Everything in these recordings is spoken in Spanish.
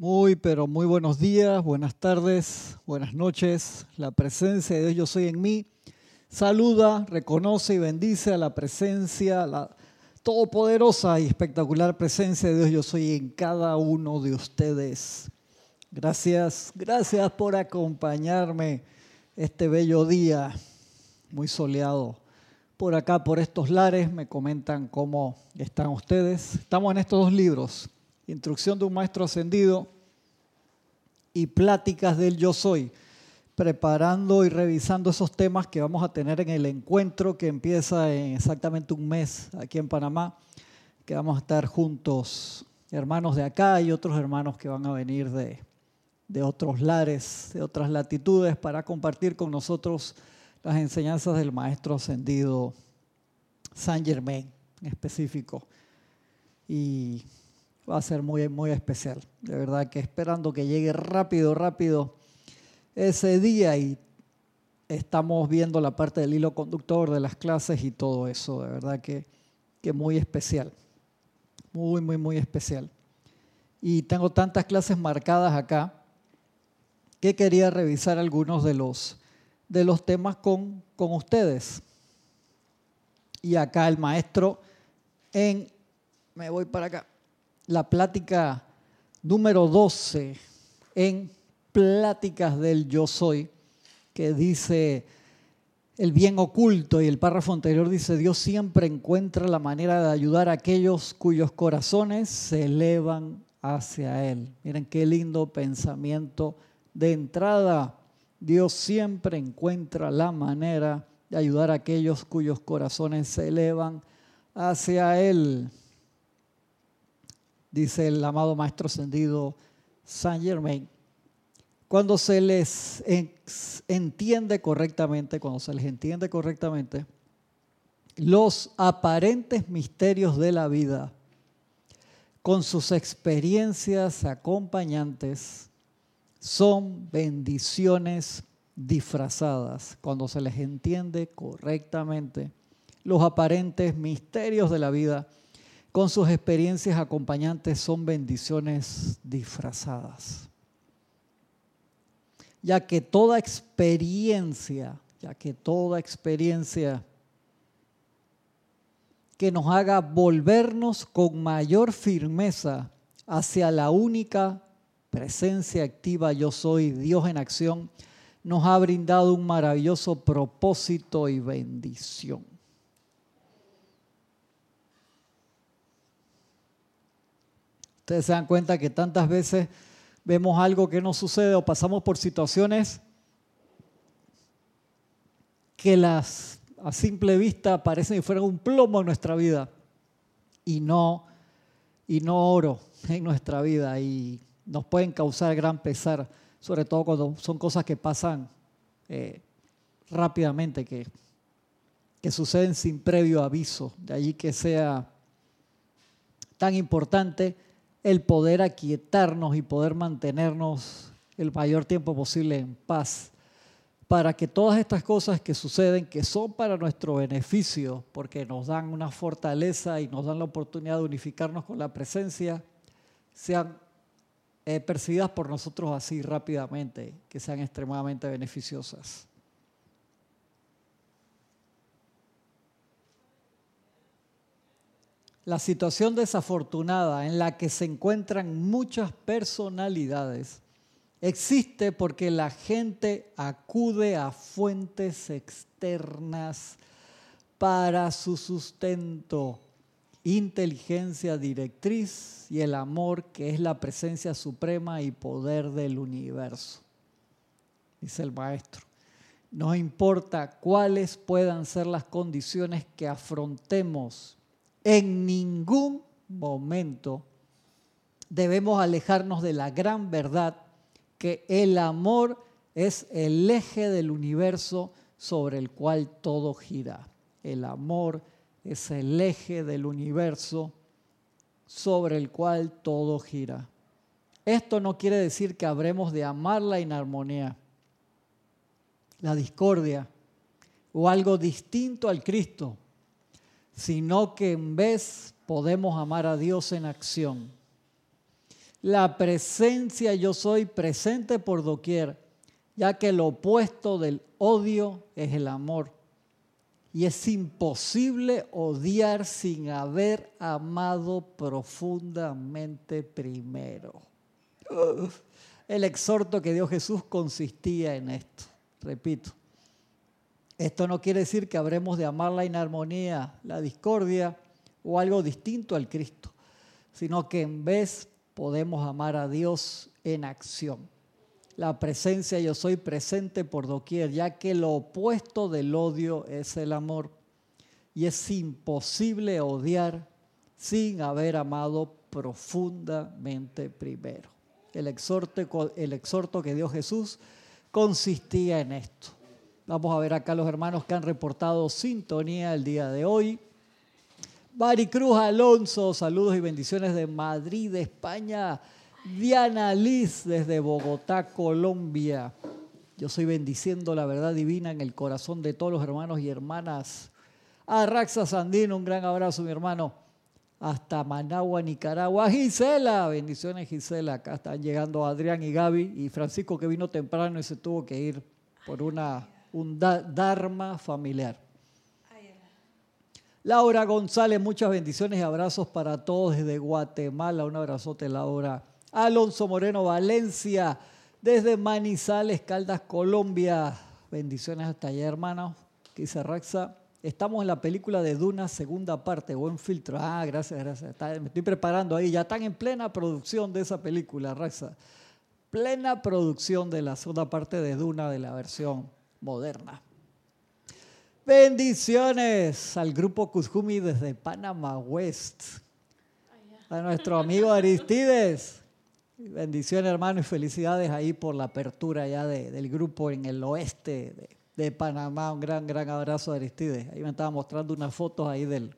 Muy, pero muy buenos días, buenas tardes, buenas noches. La presencia de Dios Yo Soy en mí saluda, reconoce y bendice a la presencia, la todopoderosa y espectacular presencia de Dios Yo Soy en cada uno de ustedes. Gracias, gracias por acompañarme este bello día, muy soleado. Por acá, por estos lares, me comentan cómo están ustedes. Estamos en estos dos libros, Instrucción de un Maestro Ascendido y Pláticas del Yo Soy, preparando y revisando esos temas que vamos a tener en el encuentro que empieza en exactamente un mes aquí en Panamá, que vamos a estar juntos, hermanos de acá y otros hermanos que van a venir de, de otros lares, de otras latitudes, para compartir con nosotros las enseñanzas del Maestro Ascendido Saint Germain en específico. Y va a ser muy, muy especial. De verdad que esperando que llegue rápido, rápido ese día y estamos viendo la parte del hilo conductor de las clases y todo eso. De verdad que, que muy especial. Muy, muy, muy especial. Y tengo tantas clases marcadas acá que quería revisar algunos de los, de los temas con, con ustedes. Y acá el maestro en, me voy para acá, la plática número 12 en Pláticas del Yo Soy, que dice el bien oculto y el párrafo anterior dice, Dios siempre encuentra la manera de ayudar a aquellos cuyos corazones se elevan hacia Él. Miren qué lindo pensamiento de entrada, Dios siempre encuentra la manera de ayudar a aquellos cuyos corazones se elevan hacia Él. Dice el amado Maestro Ascendido Saint Germain. Cuando se les entiende correctamente, cuando se les entiende correctamente, los aparentes misterios de la vida, con sus experiencias acompañantes, son bendiciones disfrazadas cuando se les entiende correctamente los aparentes misterios de la vida con sus experiencias acompañantes son bendiciones disfrazadas. Ya que toda experiencia, ya que toda experiencia que nos haga volvernos con mayor firmeza hacia la única presencia activa yo soy, Dios en acción, nos ha brindado un maravilloso propósito y bendición. Ustedes se dan cuenta que tantas veces vemos algo que no sucede o pasamos por situaciones que a simple vista parecen que fueran un plomo en nuestra vida y no y no oro en nuestra vida y nos pueden causar gran pesar, sobre todo cuando son cosas que pasan eh, rápidamente, que, que suceden sin previo aviso. De allí que sea tan importante el poder aquietarnos y poder mantenernos el mayor tiempo posible en paz para que todas estas cosas que suceden, que son para nuestro beneficio, porque nos dan una fortaleza y nos dan la oportunidad de unificarnos con la presencia, sean eh, percibidas por nosotros así rápidamente, que sean extremadamente beneficiosas. La situación desafortunada en la que se encuentran muchas personalidades existe porque la gente acude a fuentes externas para su sustento inteligencia directriz y el amor que es la presencia suprema y poder del universo. Dice el maestro. No importa cuáles puedan ser las condiciones que afrontemos, en ningún momento debemos alejarnos de la gran verdad que el amor es el eje del universo sobre el cual todo gira. El amor es el eje del universo sobre el cual todo gira. Esto no quiere decir que habremos de amar la inarmonía, la discordia o algo distinto al Cristo, sino que en vez podemos amar a Dios en acción. La presencia yo soy presente por doquier, ya que lo opuesto del odio es el amor. Y es imposible odiar sin haber amado profundamente primero. El exhorto que dio Jesús consistía en esto. Repito, esto no quiere decir que habremos de amar la inarmonía, la discordia o algo distinto al Cristo, sino que en vez podemos amar a Dios en acción. La presencia yo soy presente por doquier, ya que lo opuesto del odio es el amor. Y es imposible odiar sin haber amado profundamente primero. El exhorto, el exhorto que dio Jesús consistía en esto. Vamos a ver acá los hermanos que han reportado sintonía el día de hoy. Cruz Alonso, saludos y bendiciones de Madrid, España. Diana Liz desde Bogotá, Colombia. Yo soy bendiciendo la verdad divina en el corazón de todos los hermanos y hermanas. A Raxa Sandino, un gran abrazo, mi hermano. Hasta Managua, Nicaragua. Gisela, bendiciones, Gisela. Acá están llegando Adrián y Gaby y Francisco, que vino temprano y se tuvo que ir por una, un dharma familiar. Laura González, muchas bendiciones y abrazos para todos desde Guatemala. Un abrazote, Laura. Alonso Moreno Valencia, desde Manizales, Caldas, Colombia. Bendiciones hasta allá, hermanos. Dice Raxa. Estamos en la película de Duna, segunda parte, buen filtro. Ah, gracias, gracias. me estoy preparando ahí. Ya están en plena producción de esa película, Raxa. Plena producción de la segunda parte de Duna de la versión moderna. Bendiciones al grupo Kuzhumi desde Panamá West. A nuestro amigo Aristides. Bendiciones, hermano, y felicidades ahí por la apertura ya del grupo en el oeste de, Panamá. Un gran, gran abrazo Aristides. Ahí me estaba mostrando unas fotos ahí del,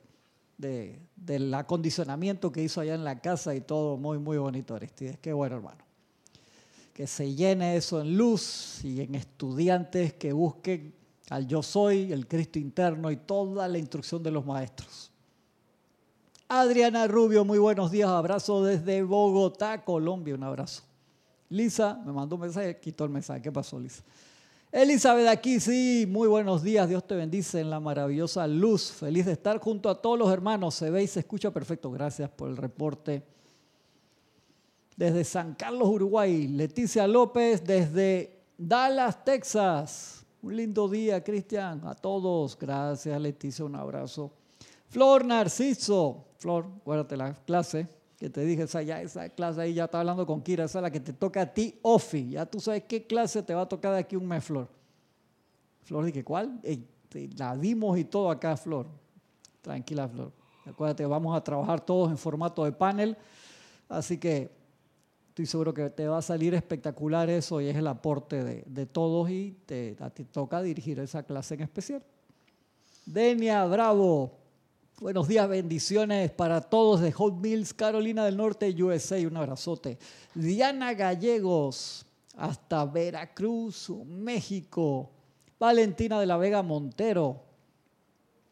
del acondicionamiento que hizo allá en la casa y todo muy, muy bonito, Aristides. Qué bueno, hermano. Que se llene eso en luz y en estudiantes que busquen al yo soy, el Cristo interno y toda la instrucción de los maestros. Adriana Rubio, muy buenos días, abrazo desde Bogotá, Colombia, un abrazo. Lisa me mandó un mensaje, quitó el mensaje, ¿qué pasó Lisa? Elizabeth aquí, sí, muy buenos días, Dios te bendice en la maravillosa luz, feliz de estar junto a todos los hermanos, se ve y se escucha perfecto, gracias por el reporte. Desde San Carlos, Uruguay, Leticia López, desde Dallas, Texas. Un lindo día, Cristian, a todos. Gracias, Leticia, un abrazo. Flor Narciso, Flor, acuérdate la clase que te dije, esa, ya, esa clase ahí ya está hablando con Kira, esa es la que te toca a ti, Ofi. Ya tú sabes qué clase te va a tocar de aquí un mes, Flor. Flor, dije, ¿cuál? la dimos y todo acá, Flor. Tranquila, Flor. Acuérdate, vamos a trabajar todos en formato de panel. Así que Estoy seguro que te va a salir espectacular eso y es el aporte de, todos y te, a ti toca dirigir esa clase en especial. Denia Bravo, buenos días, bendiciones para todos de Hot Mills, Carolina del Norte, USA, un abrazote. Diana Gallegos, hasta Veracruz, México. Valentina de la Vega Montero,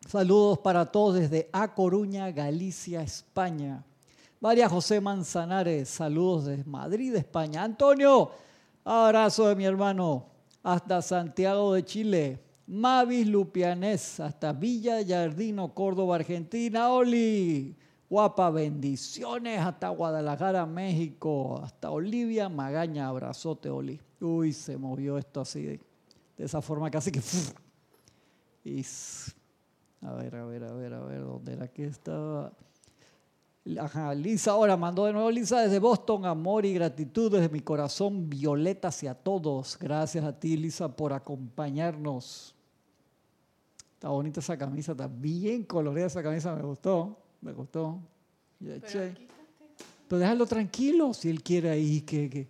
saludos para todos desde A Coruña, Galicia, España. María José Manzanares, saludos desde Madrid, España. Antonio, abrazo de mi hermano, hasta Santiago de Chile. Mavis Lupianés, hasta Villa Yardino, Córdoba, Argentina. Oli, guapa, bendiciones hasta Guadalajara, México. Hasta Olivia Magaña, abrazote, Oli. Uy, se movió esto así, de, esa forma casi que... A ver, a ver, a ver, a ver, ¿dónde era que estaba? Ajá, Lisa ahora mandó de nuevo Lisa desde Boston, amor y gratitud desde mi corazón violeta hacia todos. Gracias a ti, Lisa, por acompañarnos. Está bonita esa camisa, está bien colorida esa camisa, me gustó, me gustó. Pero, déjalo tranquilo si él quiere ahí, que, que,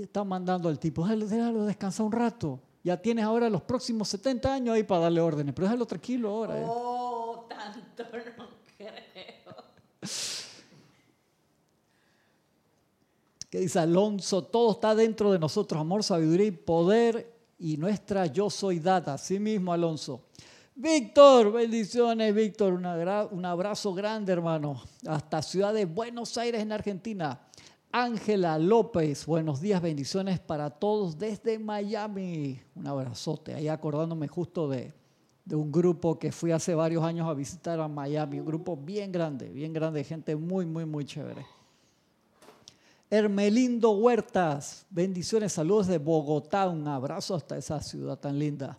está mandando al tipo, déjalo, déjalo, descansar un rato. Ya tienes ahora los próximos 70 años ahí para darle órdenes, pero déjalo tranquilo ahora. Eh. Oh, tanto no creo. Que dice Alonso, todo está dentro de nosotros, amor, sabiduría y poder y nuestra yo soy data. Así mismo, Alonso. Víctor, bendiciones, Víctor, un abrazo grande, hermano, hasta Ciudad de Buenos Aires, en Argentina. Ángela López, buenos días, bendiciones para todos desde Miami. Un abrazote, ahí acordándome justo de, de un grupo que fui hace varios años a visitar a Miami, un grupo bien grande, bien grande, gente muy, muy, muy chévere. Hermelindo Huertas, bendiciones, saludos de Bogotá, un abrazo hasta esa ciudad tan linda.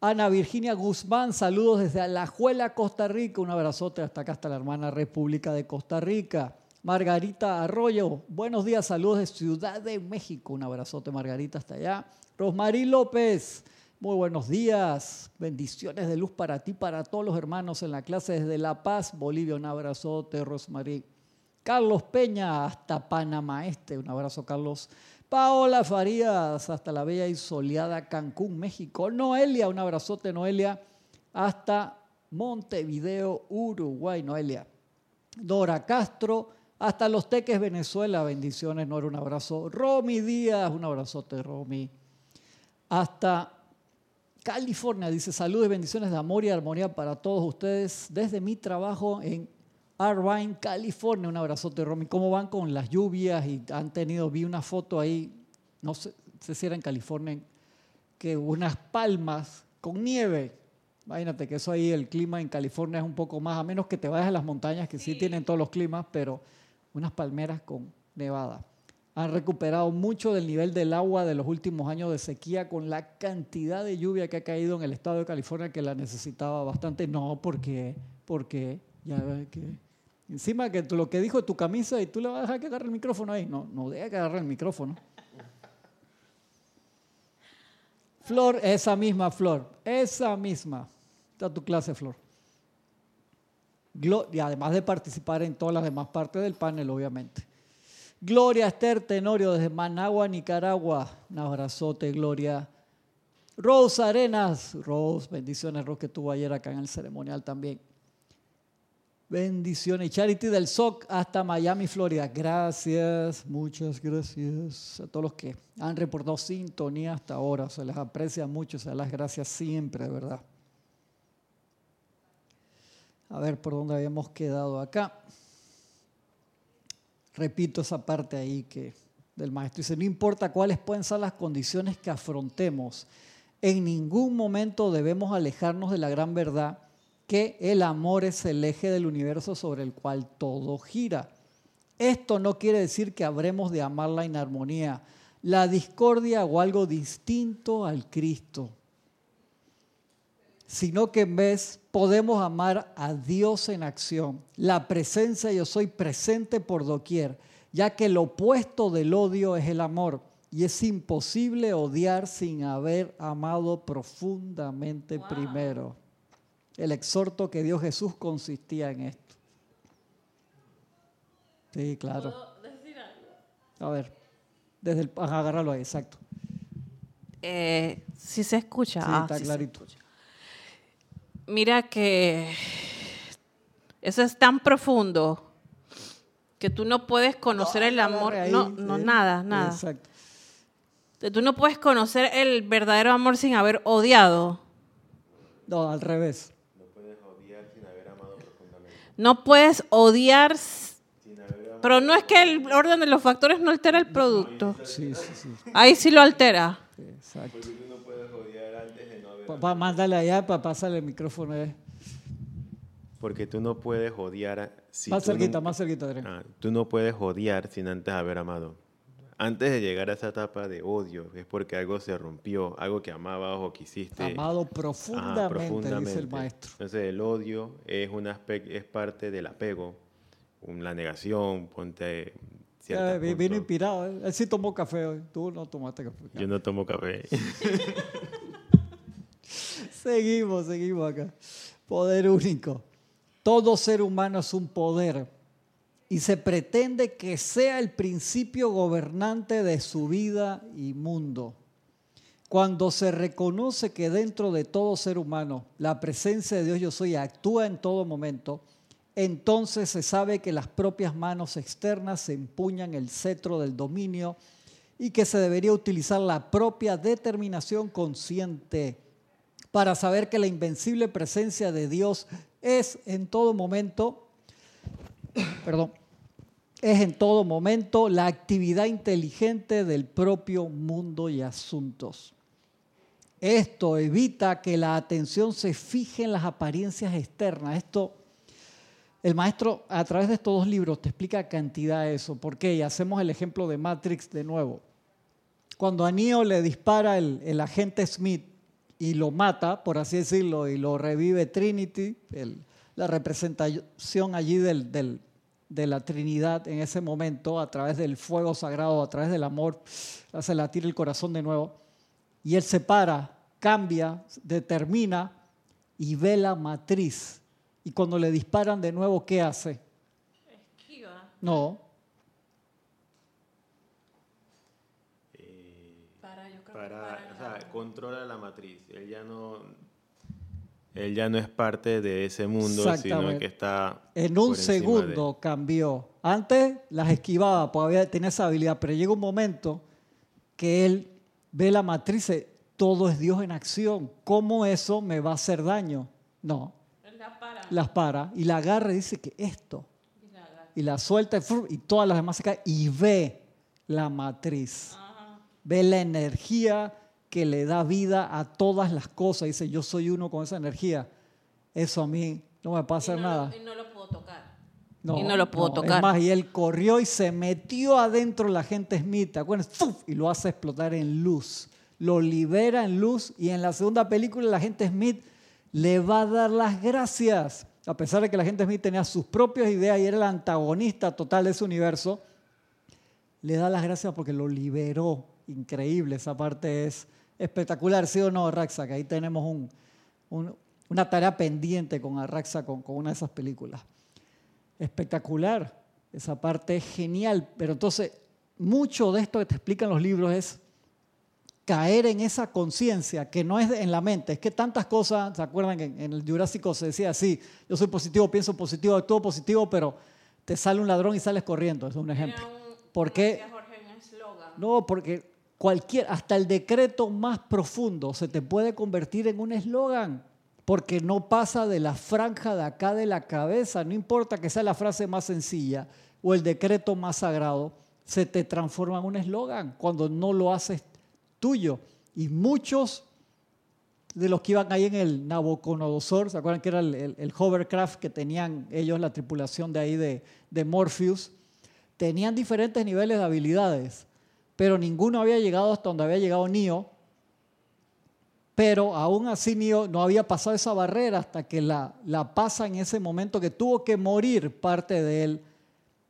Ana Virginia Guzmán, saludos desde Alajuela, Costa Rica, un abrazote hasta acá, hasta la hermana República de Costa Rica. Margarita Arroyo, buenos días, saludos de Ciudad de México, un abrazote Margarita hasta allá. Rosmarí López, muy buenos días, bendiciones de luz para ti, para todos los hermanos en la clase desde La Paz, Bolivia, un abrazote Rosmarí. Carlos Peña hasta Panamá Este, un abrazo Carlos. Paola Farías hasta la bella y soleada Cancún, México. Noelia, un abrazote Noelia hasta Montevideo, Uruguay, Noelia. Dora Castro hasta Los Teques, Venezuela, bendiciones, Nora, un abrazo. Romy Díaz, un abrazote Romy. Hasta California, dice saludos y bendiciones de amor y armonía para todos ustedes desde mi trabajo en Irvine, California. Un abrazote, Romy. ¿Cómo van con las lluvias? Y han tenido, vi una foto ahí, no sé, si era en California, que unas palmas con nieve. Imagínate que eso ahí, el clima en California es un poco más, a menos que te vayas a las montañas, que sí, tienen todos los climas, pero unas palmeras con nevada. Han recuperado mucho del nivel del agua de los últimos años de sequía con la cantidad de lluvia que ha caído en el estado de California que la necesitaba bastante. No, porque, porque ya que encima que lo que dijo tu camisa y tú le vas a dejar que agarre el micrófono ahí. No, no deja que agarre el micrófono. Flor, esa misma flor, esa misma. Está tu clase, Flor. Y además de participar en todas las demás partes del panel, obviamente. Gloria Esther Tenorio desde Managua, Nicaragua. Un abrazote, Gloria. Rose Arenas. Rose, bendiciones, Rose, que estuvo ayer acá en el ceremonial también. Bendiciones. Charity del SOC hasta Miami, Florida. Gracias, muchas gracias a todos los que han reportado sintonía hasta ahora. Se les aprecia mucho, se las gracias siempre, de verdad. A ver por dónde habíamos quedado acá. Repito esa parte ahí que del maestro dice, no importa cuáles pueden ser las condiciones que afrontemos, en ningún momento debemos alejarnos de la gran verdad que el amor es el eje del universo sobre el cual todo gira. Esto no quiere decir que habremos de amar la inarmonía, la discordia o algo distinto al Cristo, sino que en vez podemos amar a Dios en acción. La presencia yo soy presente por doquier, ya que el opuesto del odio es el amor. Y es imposible odiar sin haber amado profundamente primero. El exhorto que dio Jesús consistía en esto. Sí, claro. ¿Puedo decir algo? A ver, desde el, ajá, agárralo ahí, exacto. Eh, sí se escucha. Sí, Ah, está se clarito. escucha. Mira que eso es tan profundo que tú no puedes conocer el amor. Ahí, no, no, eh, nada, nada. Exacto. Tú no puedes conocer el verdadero amor sin haber odiado. No, al revés. No puedes odiar, s- pero no es que el orden de los factores no altera el producto. Sí, sí, sí. Ahí sí lo altera. Exacto. Papá, mándale allá para pasarle el micrófono. eh. Porque tú no puedes odiar si más cerquita, nun- más cerquita, Adrián. Ah, tú no puedes odiar sin antes haber amado. Antes de llegar a esa etapa de odio, es porque algo se rompió, algo que amabas o quisiste. Amado Ajá, profundamente, dice el maestro. Entonces el odio es, un aspe- es parte del apego, la negación, ponte vi- vino inspirado. eh. Él sí tomó café hoy. Tú no tomaste café. Yo no tomo café. Seguimos, seguimos acá. Poder único. Todo ser humano es un poder y se pretende que sea el principio gobernante de su vida y mundo. Cuando se reconoce que dentro de todo ser humano la presencia de Dios yo soy actúa en todo momento, entonces se sabe que las propias manos externas empuñan el cetro del dominio y que se debería utilizar la propia determinación consciente para saber que la invencible presencia de Dios es en todo momento, perdón, es en todo momento la actividad inteligente del propio mundo y asuntos. Esto evita que la atención se fije en las apariencias externas. Esto, el maestro a través de estos dos libros te explica cantidad de eso. ¿Por qué? Y hacemos el ejemplo de Matrix de nuevo. Cuando a Neo le dispara el, agente Smith y lo mata, por así decirlo, y lo revive Trinity, la representación allí del, del de la Trinidad en ese momento, a través del fuego sagrado, a través del amor, hace latir el corazón de nuevo. Y él se para, cambia, determina y ve la matriz. Y cuando le disparan de nuevo, ¿qué hace? Esquiva. No. para, yo creo para, o sea, controla la matriz. Él ya no él ya no es parte de ese mundo, sino que está. En un segundo cambió. Antes las esquivaba, porque tenía esa habilidad, pero llega un momento que él ve la matriz, todo es Dios en acción. ¿Cómo eso me va a hacer daño? No. La para. Las para y la agarra y dice que esto. Y la, suelta y, todas las demás se caen y ve la matriz. Ve la energía que le da vida a todas las cosas. Dice, yo soy uno con esa energía. Eso a mí no me pasa nada. y no lo puedo tocar. No, y no lo puedo tocar. Es más, y él corrió y se metió adentro la gente Smith, ¿te acuerdas? Y lo hace explotar en luz. Lo libera en luz y en la segunda película la gente Smith le va a dar las gracias. A pesar de que la gente Smith tenía sus propias ideas y era el antagonista total de ese universo, le da las gracias porque lo liberó. Increíble, esa parte es espectacular, ¿sí o no, Raxa? Que ahí tenemos una tarea pendiente con Arraxa, con, con una de esas películas. Espectacular, esa parte es genial, pero entonces mucho de esto que te explican los libros es caer en esa conciencia que no es en la mente, es que tantas cosas, ¿se acuerdan que en el Jurásico se decía así, yo soy positivo, pienso positivo, actúo positivo, pero te sale un ladrón y sales corriendo, es un ejemplo. ¿Por qué? No, porque cualquier, hasta el decreto más profundo se te puede convertir en un eslogan, porque no pasa de la franja de acá de la cabeza, no importa que sea la frase más sencilla o el decreto más sagrado, se te transforma en un eslogan cuando no lo haces tuyo. Y muchos de los que iban ahí en el Nabucodonosor, ¿se acuerdan que era el, hovercraft que tenían ellos, la tripulación de ahí de Morpheus? Tenían diferentes niveles de habilidades pero ninguno había llegado hasta donde había llegado Neo. Pero aún así Neo no había pasado esa barrera hasta que la, la pasa en ese momento que tuvo que morir parte de él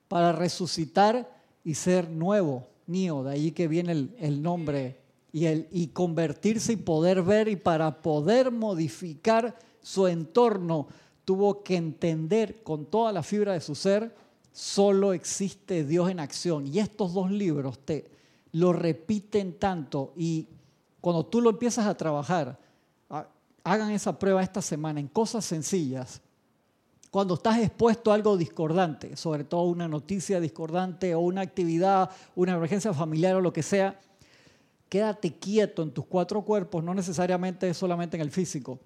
para resucitar y ser nuevo. Neo, de ahí que viene el, el nombre y, el, y convertirse y poder ver y para poder modificar su entorno tuvo que entender con toda la fibra de su ser, solo existe Dios en acción. Y estos dos libros te, lo repiten tanto y cuando tú lo empiezas a trabajar, hagan esa prueba esta semana en cosas sencillas. Cuando estás expuesto a algo discordante, sobre todo una noticia discordante o una actividad, una emergencia familiar o lo que sea, quédate quieto en tus cuatro cuerpos, no necesariamente solamente en el físico,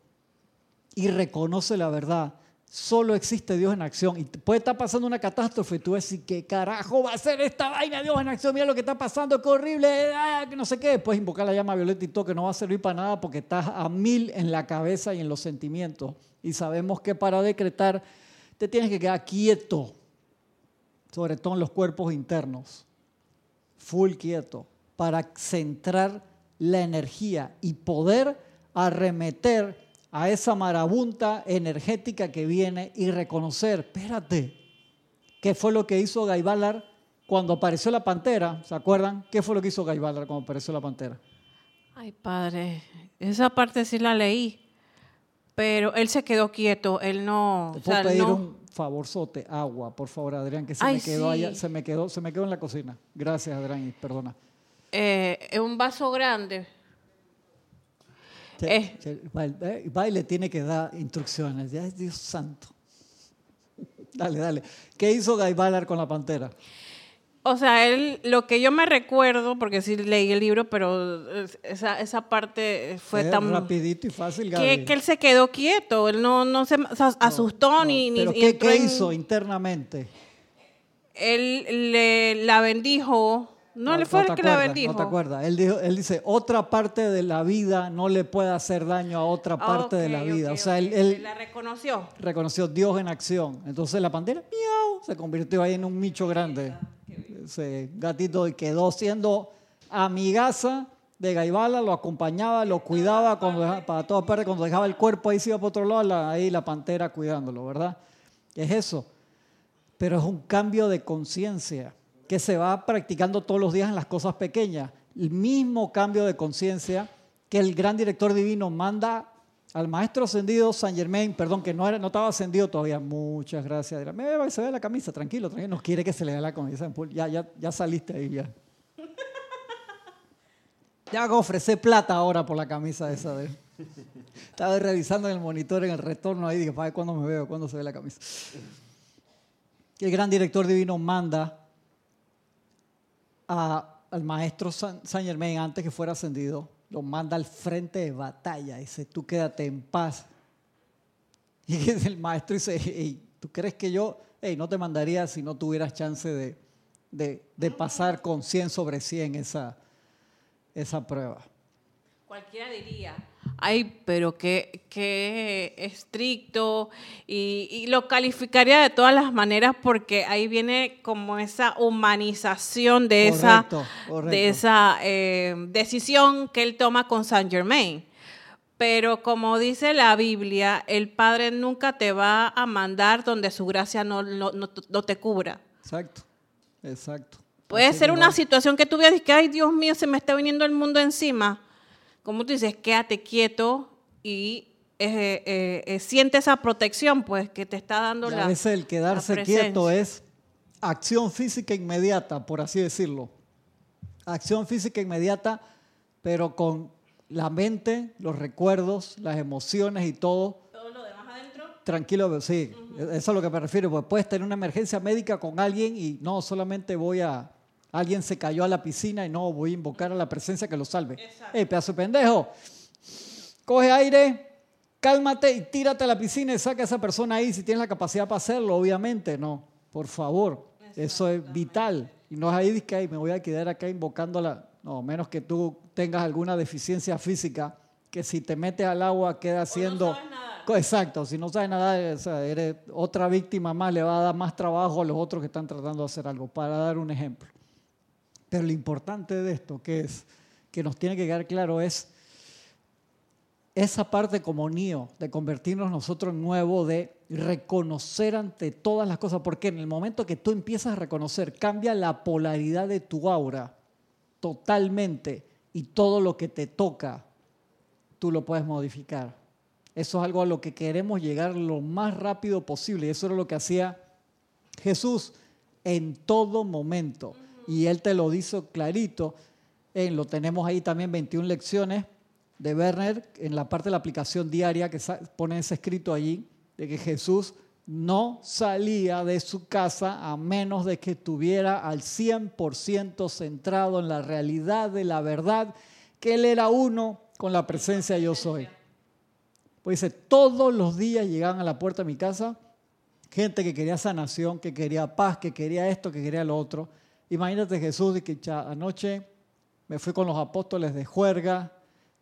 y reconoce la verdad Solo existe Dios en acción. Y puede estar pasando una catástrofe y tú decís, ¿qué carajo va a ser esta vaina Dios en acción? Mira lo que está pasando, qué horrible, ah, que no sé qué. Puedes invocar la llama violeta y todo, que no va a servir para nada porque estás a mil en la cabeza y en los sentimientos. Y sabemos que para decretar te tienes que quedar quieto, sobre todo en los cuerpos internos, full quieto, para centrar la energía y poder arremeter a esa marabunta energética que viene y reconocer, espérate, ¿qué fue lo que hizo Guy cuando apareció la pantera? ¿Se acuerdan? ¿Qué fue lo que hizo Guy cuando apareció la pantera? Ay, padre, esa parte sí la leí, pero él se quedó quieto, él no... ¿Te puedo pedir un favorzote, agua, por favor, Adrián, que se me quedó allá, se me quedó, se me quedó en la cocina. Gracias, Adrián, y perdona. Eh, un vaso grande. Eh. baile tiene que dar instrucciones, ya es Dios santo. Dale, dale. ¿Qué hizo Guy con la pantera? O sea, él, lo que yo me recuerdo, porque sí leí el libro, pero esa, esa parte fue tan... Rapidito y fácil, Que, que, él se quedó quieto, él no, no se asustó ni, ¿Pero qué, hizo internamente? él le, la bendijo. No, le fue el te que la bendijo. No te acuerdas. Él, dijo, él dice, otra parte de la vida no le puede hacer daño a otra parte de la vida. ok, o sea, él, él la reconoció. reconoció Dios en acción. Entonces la pantera, miau, se convirtió ahí en un micho grande. Ese gatito quedó siendo amigaza de Gaibala, lo acompañaba, lo cuidaba cuando dejaba- para todas partes, cuando dejaba el cuerpo ahí se iba para otro lado, la- ahí la pantera cuidándolo, ¿verdad? Es eso. Pero es un cambio de conciencia que se va practicando todos los días en las cosas pequeñas. El mismo cambio de conciencia que el gran director divino manda al maestro ascendido San Germain, perdón, que no, era, no estaba ascendido todavía. Muchas gracias. Adrián. Me se ve la camisa, tranquilo, tranquilo. No quiere que se le vea la camisa. Ya, ya, ya saliste ahí, ya. Ya hago ofrecer plata ahora por la camisa esa de él. Estaba revisando en el monitor en el retorno ahí, dije, cuándo me veo, cuándo se ve la camisa. El gran director divino manda al maestro San, San Germain antes que fuera ascendido, lo manda al frente de batalla. Dice, tú quédate en paz. Y el maestro dice, "Ey, ¿tú crees que yo ey, no te mandaría si no tuvieras chance de, de- de pasar con 100 sobre 100 esa, esa prueba? Cualquiera diría, ay, pero qué, qué estricto, y, y lo calificaría de todas las maneras porque ahí viene como esa humanización de esa, Correcto, de esa eh, decisión que él toma con Saint Germain. Pero como dice la Biblia, el Padre nunca te va a mandar donde su gracia no, no- no- no te cubra. Exacto, exacto. Puede Así ser una situación que tú veas y que, ay, Dios mío, se me está viniendo el mundo encima. Como tú dices, quédate quieto y eh, eh, eh, siente esa protección, pues, que te está dando la a veces el quedarse quieto es acción física inmediata, por así decirlo. Acción física inmediata, pero con la mente, los recuerdos, las emociones y todo Todo lo demás adentro. tranquilo, sí, eso es a lo que me refiero, pues puedes tener una emergencia médica con alguien y no solamente voy a, alguien se cayó a la piscina y no, voy a invocar a la presencia que lo salve. Exacto. ¡Ey, pedazo de pendejo! Coge aire, cálmate y tírate a la piscina y saca a esa persona ahí si tienes la capacidad para hacerlo, obviamente, no, por favor, eso es vital. Y no es ahí que "Ay, me voy a quedar acá invocando a la... No, menos que tú tengas alguna deficiencia física, que si te metes al agua queda haciendo... Exacto, si no sabes nada, o sea, eres otra víctima más, le va a dar más trabajo a los otros que están tratando de hacer algo, para dar un ejemplo. Pero lo importante de esto, que es, que nos tiene que quedar claro, es esa parte como nío, de convertirnos nosotros en nuevo, de reconocer ante todas las cosas, porque en el momento que tú empiezas a reconocer, cambia la polaridad de tu aura totalmente y todo lo que te toca, tú lo puedes modificar. Eso es algo a lo que queremos llegar lo más rápido posible. Eso era lo que hacía Jesús en todo momento. Y Él te lo dice clarito. En, lo tenemos ahí también 21 lecciones de Werner en la parte de la aplicación diaria que pone ese escrito allí, de que Jesús no salía de su casa a menos de que estuviera al 100% centrado en la realidad de la verdad, que Él era uno con la presencia yo soy. Pues dice, todos los días llegaban a la puerta de mi casa gente que quería sanación, que quería paz, que quería esto, que quería lo otro. Imagínate Jesús que anoche me fui con los apóstoles de juerga,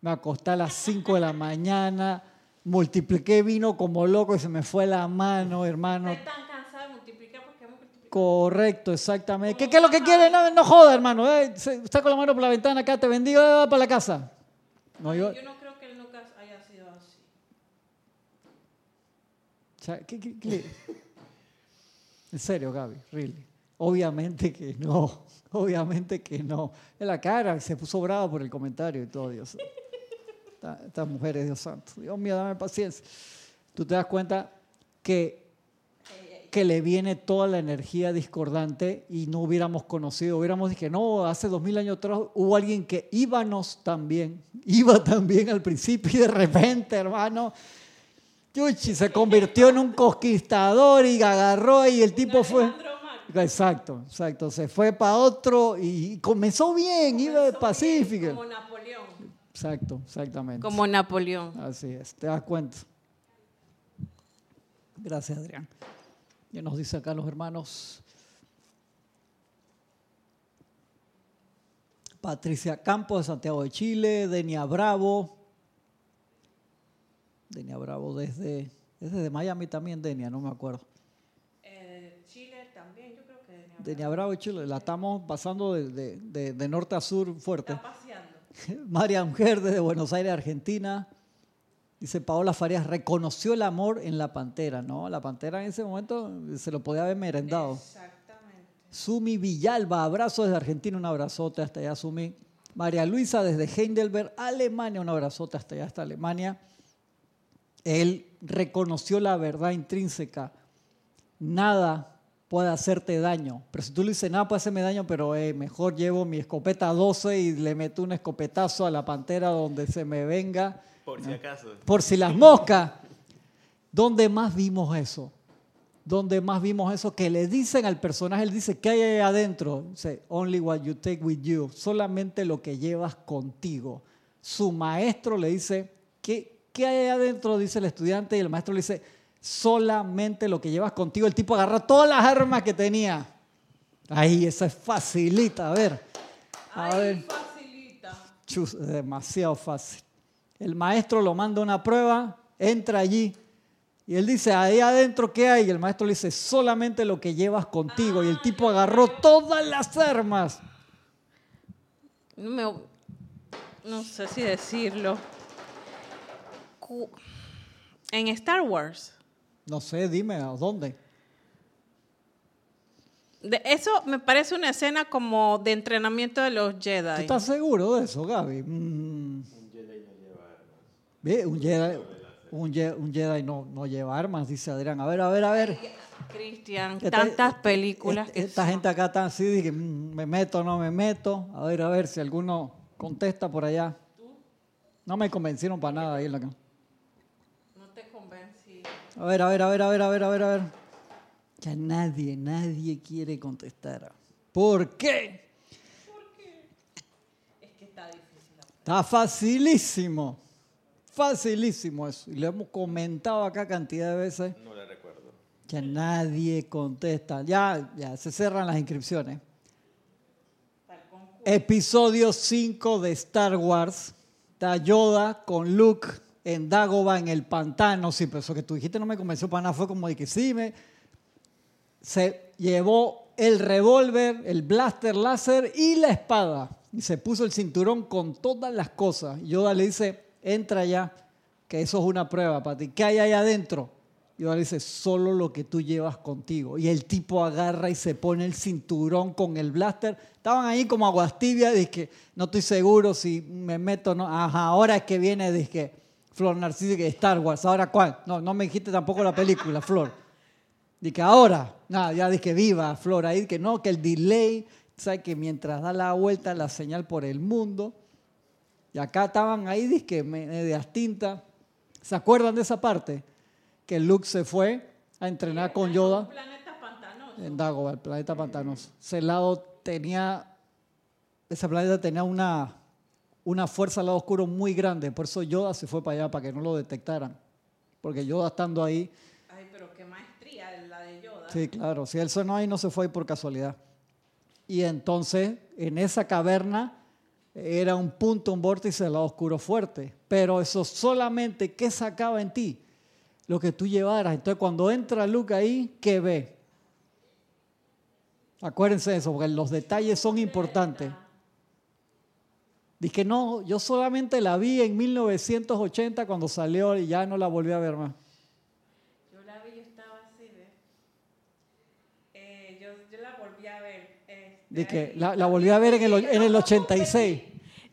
me acosté a las 5 de la mañana, multipliqué vino como loco y se me fue la mano, hermano. Estoy tan cansada de multiplicar porque multiplicar. Correcto, exactamente. ¿Qué, qué es lo que quiere? No, no joda, hermano. Eh, está con la mano por la ventana acá, te bendigo, eh, va para la casa. No, yo, Yo no creo que él nunca haya sido así. O sea, ¿qué- qué- qué le- En serio, Gaby, really. Obviamente que no, obviamente que no. En la cara se puso brava por el comentario y todo, Dios. Esta- Estas mujeres, Dios santo. Dios mío, dame paciencia. Tú te das cuenta que, que le viene toda la energía discordante y no hubiéramos conocido, hubiéramos dicho, no, hace dos mil años atrás hubo alguien que íbamos también, iba también al principio y de repente, hermano, Yuchi se convirtió en un conquistador y agarró y el tipo fue... Exacto, exacto. Se fue para otro y comenzó bien, iba de Pacífico. Como Napoleón. Exacto, exactamente. Como Napoleón. Así es, te das cuenta. Gracias, Adrián. Ya nos dice acá los hermanos. Patricia Campo de Santiago de Chile, Denia Bravo. Denia Bravo desde, desde Miami también, Denia, no me acuerdo de Chile, la estamos pasando de, de- de- de norte a sur fuerte. está paseando. María Mujer desde Buenos Aires, Argentina. Dice Paola Farías, reconoció el amor en la pantera, ¿no? La pantera en ese momento se lo podía haber merendado. Exactamente. Sumi Villalba, abrazo desde Argentina, un abrazote hasta allá, Sumi. María Luisa desde Heidelberg, Alemania, un abrazote hasta allá, hasta Alemania. Él reconoció la verdad intrínseca. Nada puede hacerte daño. Pero si tú le dices, nada puede hacerme daño, pero eh, mejor llevo mi escopeta 12 y le meto un escopetazo a la pantera donde se me venga. Por si acaso. Por si las moscas. ¿Dónde más vimos eso? ¿Dónde más vimos eso? Que le dicen al personaje, él dice, ¿qué hay ahí adentro? Dice, only what you take with you. Solamente lo que llevas contigo. Su maestro le dice, ¿qué, qué hay ahí adentro? Dice el estudiante y el maestro le dice, solamente lo que llevas contigo. El tipo agarra todas las armas que tenía. Ahí, eso es facilita. A ver. A ver. facilita. Chus, demasiado fácil. El maestro lo manda a una prueba, entra allí y él dice, ahí adentro, ¿qué hay? Y el maestro le dice, solamente lo que llevas contigo. Y el tipo agarró todas las armas. No, me- no sé si decirlo. En Star Wars. No sé, dime, ¿a dónde? De eso me parece una escena como de entrenamiento de los ¿Tú Jedi. estás seguro de eso, Gaby? Mm. Un Jedi, un Jedi, un Jedi no, no lleva armas, dice Adrián. A ver, a ver, a ver. Cristian, Esta- tantas películas. Est- que Esta son. gente acá está así, dije, "Mm, me meto, no me meto. A ver, a ver si alguno contesta por allá. No me convencieron para nada ahí en la ca- No te convencí. A ver, a ver, a ver, a ver, a ver, a ver, a ver. Ya nadie, nadie quiere contestar. ¿Por qué? Es que está difícil. Está facilísimo. Facilísimo eso. Y lo hemos comentado acá cantidad de veces. No le recuerdo. Ya nadie contesta. Ya, ya, se cierran las inscripciones. Episodio 5 de Star Wars. Está Yoda con Luke en Dagobah en el pantano. Sí, pero eso que tú dijiste no me convenció para nada. Fue como de que sí, me... Se llevó el revólver, el blaster láser y la espada. Y se puso el cinturón con todas las cosas. Yoda le dice, entra ya, que eso es una prueba para ti. ¿Qué hay ahí adentro? Yoda le dice, solo lo que tú llevas contigo. Y el tipo agarra y se pone el cinturón con el blaster. Estaban ahí como aguas tibias, dije, no estoy seguro si me meto no. Ajá, ahora es que viene, dije, Flor Narciso, que Star Wars. ¿Ahora cuál? No, no me dijiste tampoco la película, Flor. Dije, ahora, nada, ya dije, viva, Flor, ahí que no, que el delay, ¿sabes? Que mientras da la vuelta la señal por el mundo. Y acá estaban ahí, dije, medias tintas. ¿Se acuerdan de esa parte? Que Luke se fue a entrenar con Yoda Planeta pantanoso. en Dagobah, el planeta pantanoso. Ese lado tenía, ese planeta tenía una, una fuerza al lado oscuro muy grande, por eso Yoda se fue para allá, para que no lo detectaran. Porque Yoda estando ahí, Ay, pero qué maestría la de Yoda. sí, claro, si él sonó ahí no se fue ahí por casualidad. Y entonces, en esa caverna, era un punto, un vórtice del lado oscuro fuerte. Pero eso solamente, ¿qué sacaba en ti? Lo que tú llevaras. Entonces, cuando entra Luke ahí, ¿qué ve? Acuérdense de eso, porque los detalles son importantes. Dije, no, yo solamente la vi en 1980 cuando salió y ya no la volví a ver más. Yo la vi, yo estaba así. Eh, yo, yo la volví a ver. este, Dije, la, la volví a ver en el, en el 86.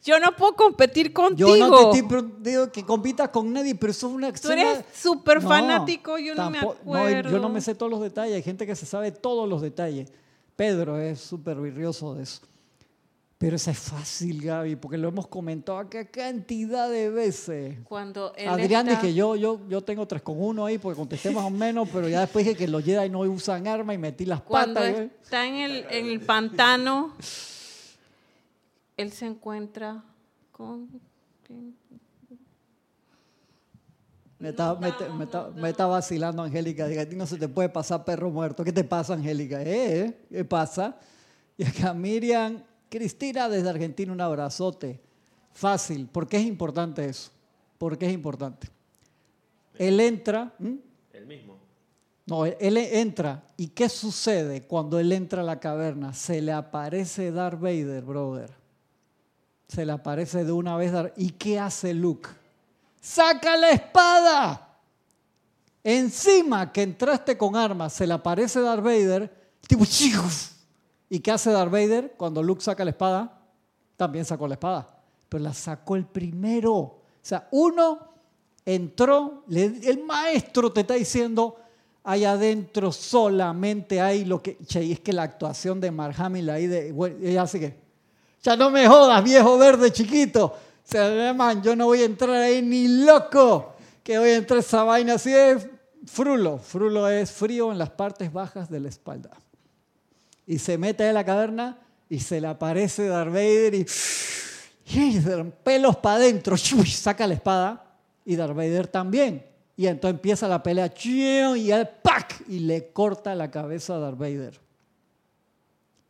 Yo no puedo competir contigo. Yo no te estoy digo que compitas con nadie, pero eso es una Tú eres súper fanático, yo no me tampo- yo no acuerdo. me sé todos los detalles, hay gente que se sabe todos los detalles. Pedro es súper virrioso de eso. Pero eso es fácil, Gaby, porque lo hemos comentado acá cantidad de veces. Cuando él Adrián está- que yo, yo, yo tengo tres con uno ahí porque contesté más o menos, pero ya después dije que los Jedi no usan arma y metí las Cuando patas. ¿eh? está en el, en el pantano, él se encuentra con... Me está, me, está- me está- me está vacilando Angélica. Diga, a ti no se te puede pasar perro muerto. ¿Qué te pasa, Angélica? ¿Eh? ¿Qué pasa? Y acá Miriam Cristina desde Argentina, un abrazote. Fácil. ¿Por qué es importante eso? ¿Por qué es importante? Él entra. El mismo. No, él entra. ¿Y qué sucede cuando él entra a la caverna? Se le aparece Darth Vader, brother. Se le aparece de una vez. ¿Y qué hace Luke? ¡Saca la espada! Encima que entraste con armas, se le aparece Darth Vader. Tipo, ¿y qué hace Darth Vader cuando Luke saca la espada? También sacó la espada, pero la sacó el primero. O sea, uno entró, el maestro te está diciendo, ahí adentro solamente hay lo que... Che, y es que la actuación de Mark Hamill ahí, de, bueno, ella así que, ya no me jodas, viejo verde chiquito. O sea, man, yo no voy a entrar ahí ni loco, que voy a entrar esa vaina así de frulo. Frulo es frío en las partes bajas de la espalda. Y se mete en la caverna y se le aparece Darth Vader y, y pelos para adentro, saca la espada y Darth Vader también. Y entonces empieza la pelea y él ¡pac! y le corta la cabeza a Darth Vader.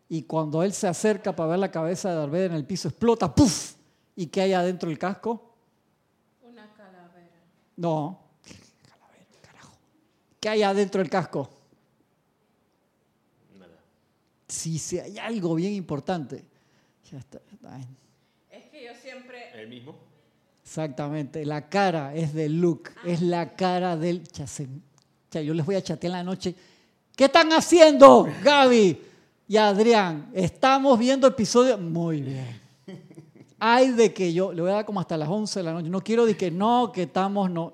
Y cuando él se acerca para ver la cabeza de Darth Vader en el piso, explota, ¡puf! ¿Y qué hay adentro del casco? Una calavera. No. Calavera, carajo. ¿Qué hay adentro del casco? Nada. Sí, hay algo bien importante. Ya está. Es que yo siempre... El mismo. Exactamente, la cara es de Luke, es la cara del... Ya, yo les voy a chatear en la noche. ¿Qué están haciendo, Gaby y Adrián? Estamos viendo episodios... Muy bien. Hay de que yo, le voy a dar como hasta las 11 de la noche. No quiero de que no, que estamos, no.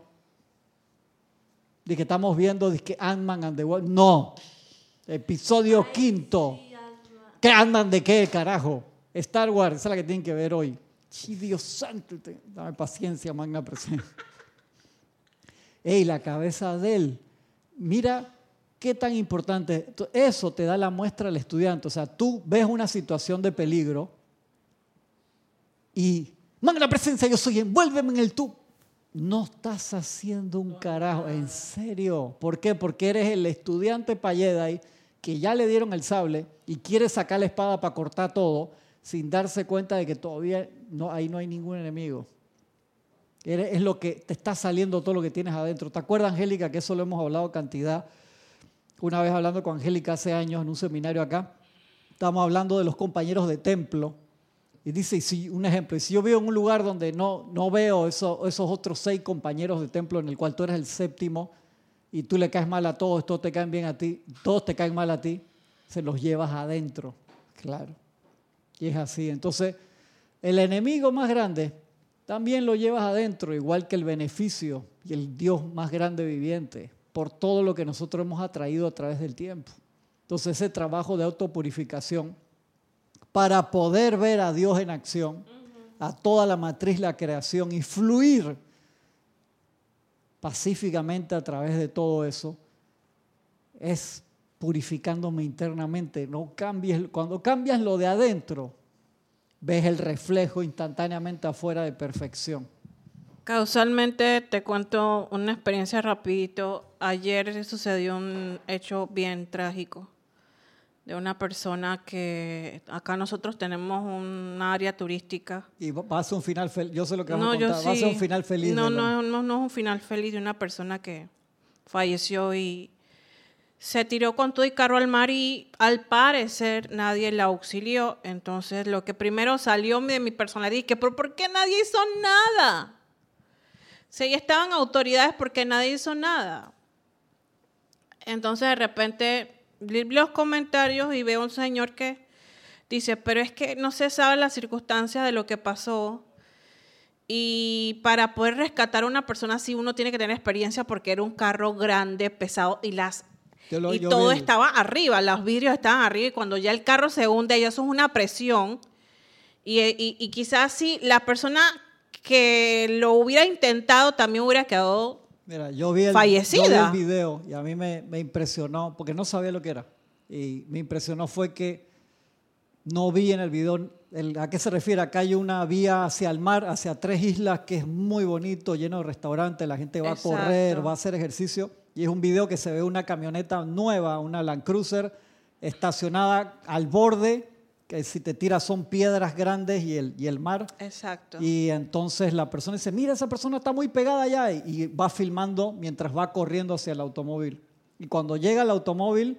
De que estamos viendo de que Ant-Man and the World. No. Episodio quinto. ¿Qué andan de qué, carajo? Star Wars, esa es la que tienen que ver hoy. Sí, Dios santo, dame paciencia, magna presencia. Ey, la cabeza de él. Mira qué tan importante. Eso te da la muestra al estudiante. O sea, tú ves una situación de peligro y, magna presencia, yo soy, envuélveme en el tú. No estás haciendo un carajo, en serio. ¿Por qué? Porque eres el estudiante Payedai que ya le dieron el sable y quiere sacar la espada para cortar todo sin darse cuenta de que todavía no, ahí no hay ningún enemigo. Es lo que te está saliendo todo lo que tienes adentro. ¿Te acuerdas, Angélica, que eso lo hemos hablado cantidad? Una vez hablando con Angélica hace años en un seminario acá, estábamos hablando de los compañeros de templo. Y dice, si, un ejemplo, si yo veo en un lugar donde no, no veo esos otros seis compañeros de templo en el cual tú eres el séptimo y tú le caes mal a todos, todos te caen bien a ti, todos te caen mal a ti, se los llevas adentro, claro. Y es así. Entonces, el enemigo más grande también lo llevas adentro, igual que el beneficio y el Dios más grande viviente, por todo lo que nosotros hemos atraído a través del tiempo. Entonces, ese trabajo de autopurificación, para poder ver a Dios en acción, a toda la matriz, la creación, y fluir pacíficamente a través de todo eso, es purificándome internamente. No cambies, cuando cambias lo de adentro, ves el reflejo instantáneamente afuera de perfección. Causalmente te cuento una experiencia rapidito. Ayer sucedió un hecho bien trágico de una persona que acá nosotros tenemos un área turística. Y va a ser un final feliz. Yo sé lo que vas a contar. Va a ser un final feliz. No, no, no, no es un final feliz de una persona que falleció y, se tiró con todo y carro al mar y al parecer nadie la auxilió. Entonces lo que primero salió de mi personalidad, que ¿por qué nadie hizo nada? Si estaban autoridades, ¿por qué nadie hizo nada? Entonces de repente los comentarios y veo un señor que dice, pero es que no se sabe las circunstancias de lo que pasó. Y para poder rescatar a una persona así, uno tiene que tener experiencia porque era un carro grande, pesado y las y todo estaba arriba, los vidrios estaban arriba y cuando ya el carro se hunde, ya eso es una presión. Y, quizás si la persona que lo hubiera intentado también hubiera quedado Mira, yo vi el, fallecida. video y a mí me, impresionó, porque no sabía lo que era. Y me impresionó fue que no vi en el video ¿A qué se refiere? Acá hay una vía hacia el mar, hacia tres islas, que es muy bonito, lleno de restaurantes, la gente va a correr, va a hacer ejercicio. Y es un video que se ve una camioneta nueva, una Land Cruiser, estacionada al borde que si te tiras son piedras grandes y el, y el mar. Exacto. Y entonces la persona dice, mira, esa persona está muy pegada allá y, va filmando mientras va corriendo hacia el automóvil. Y cuando llega al automóvil,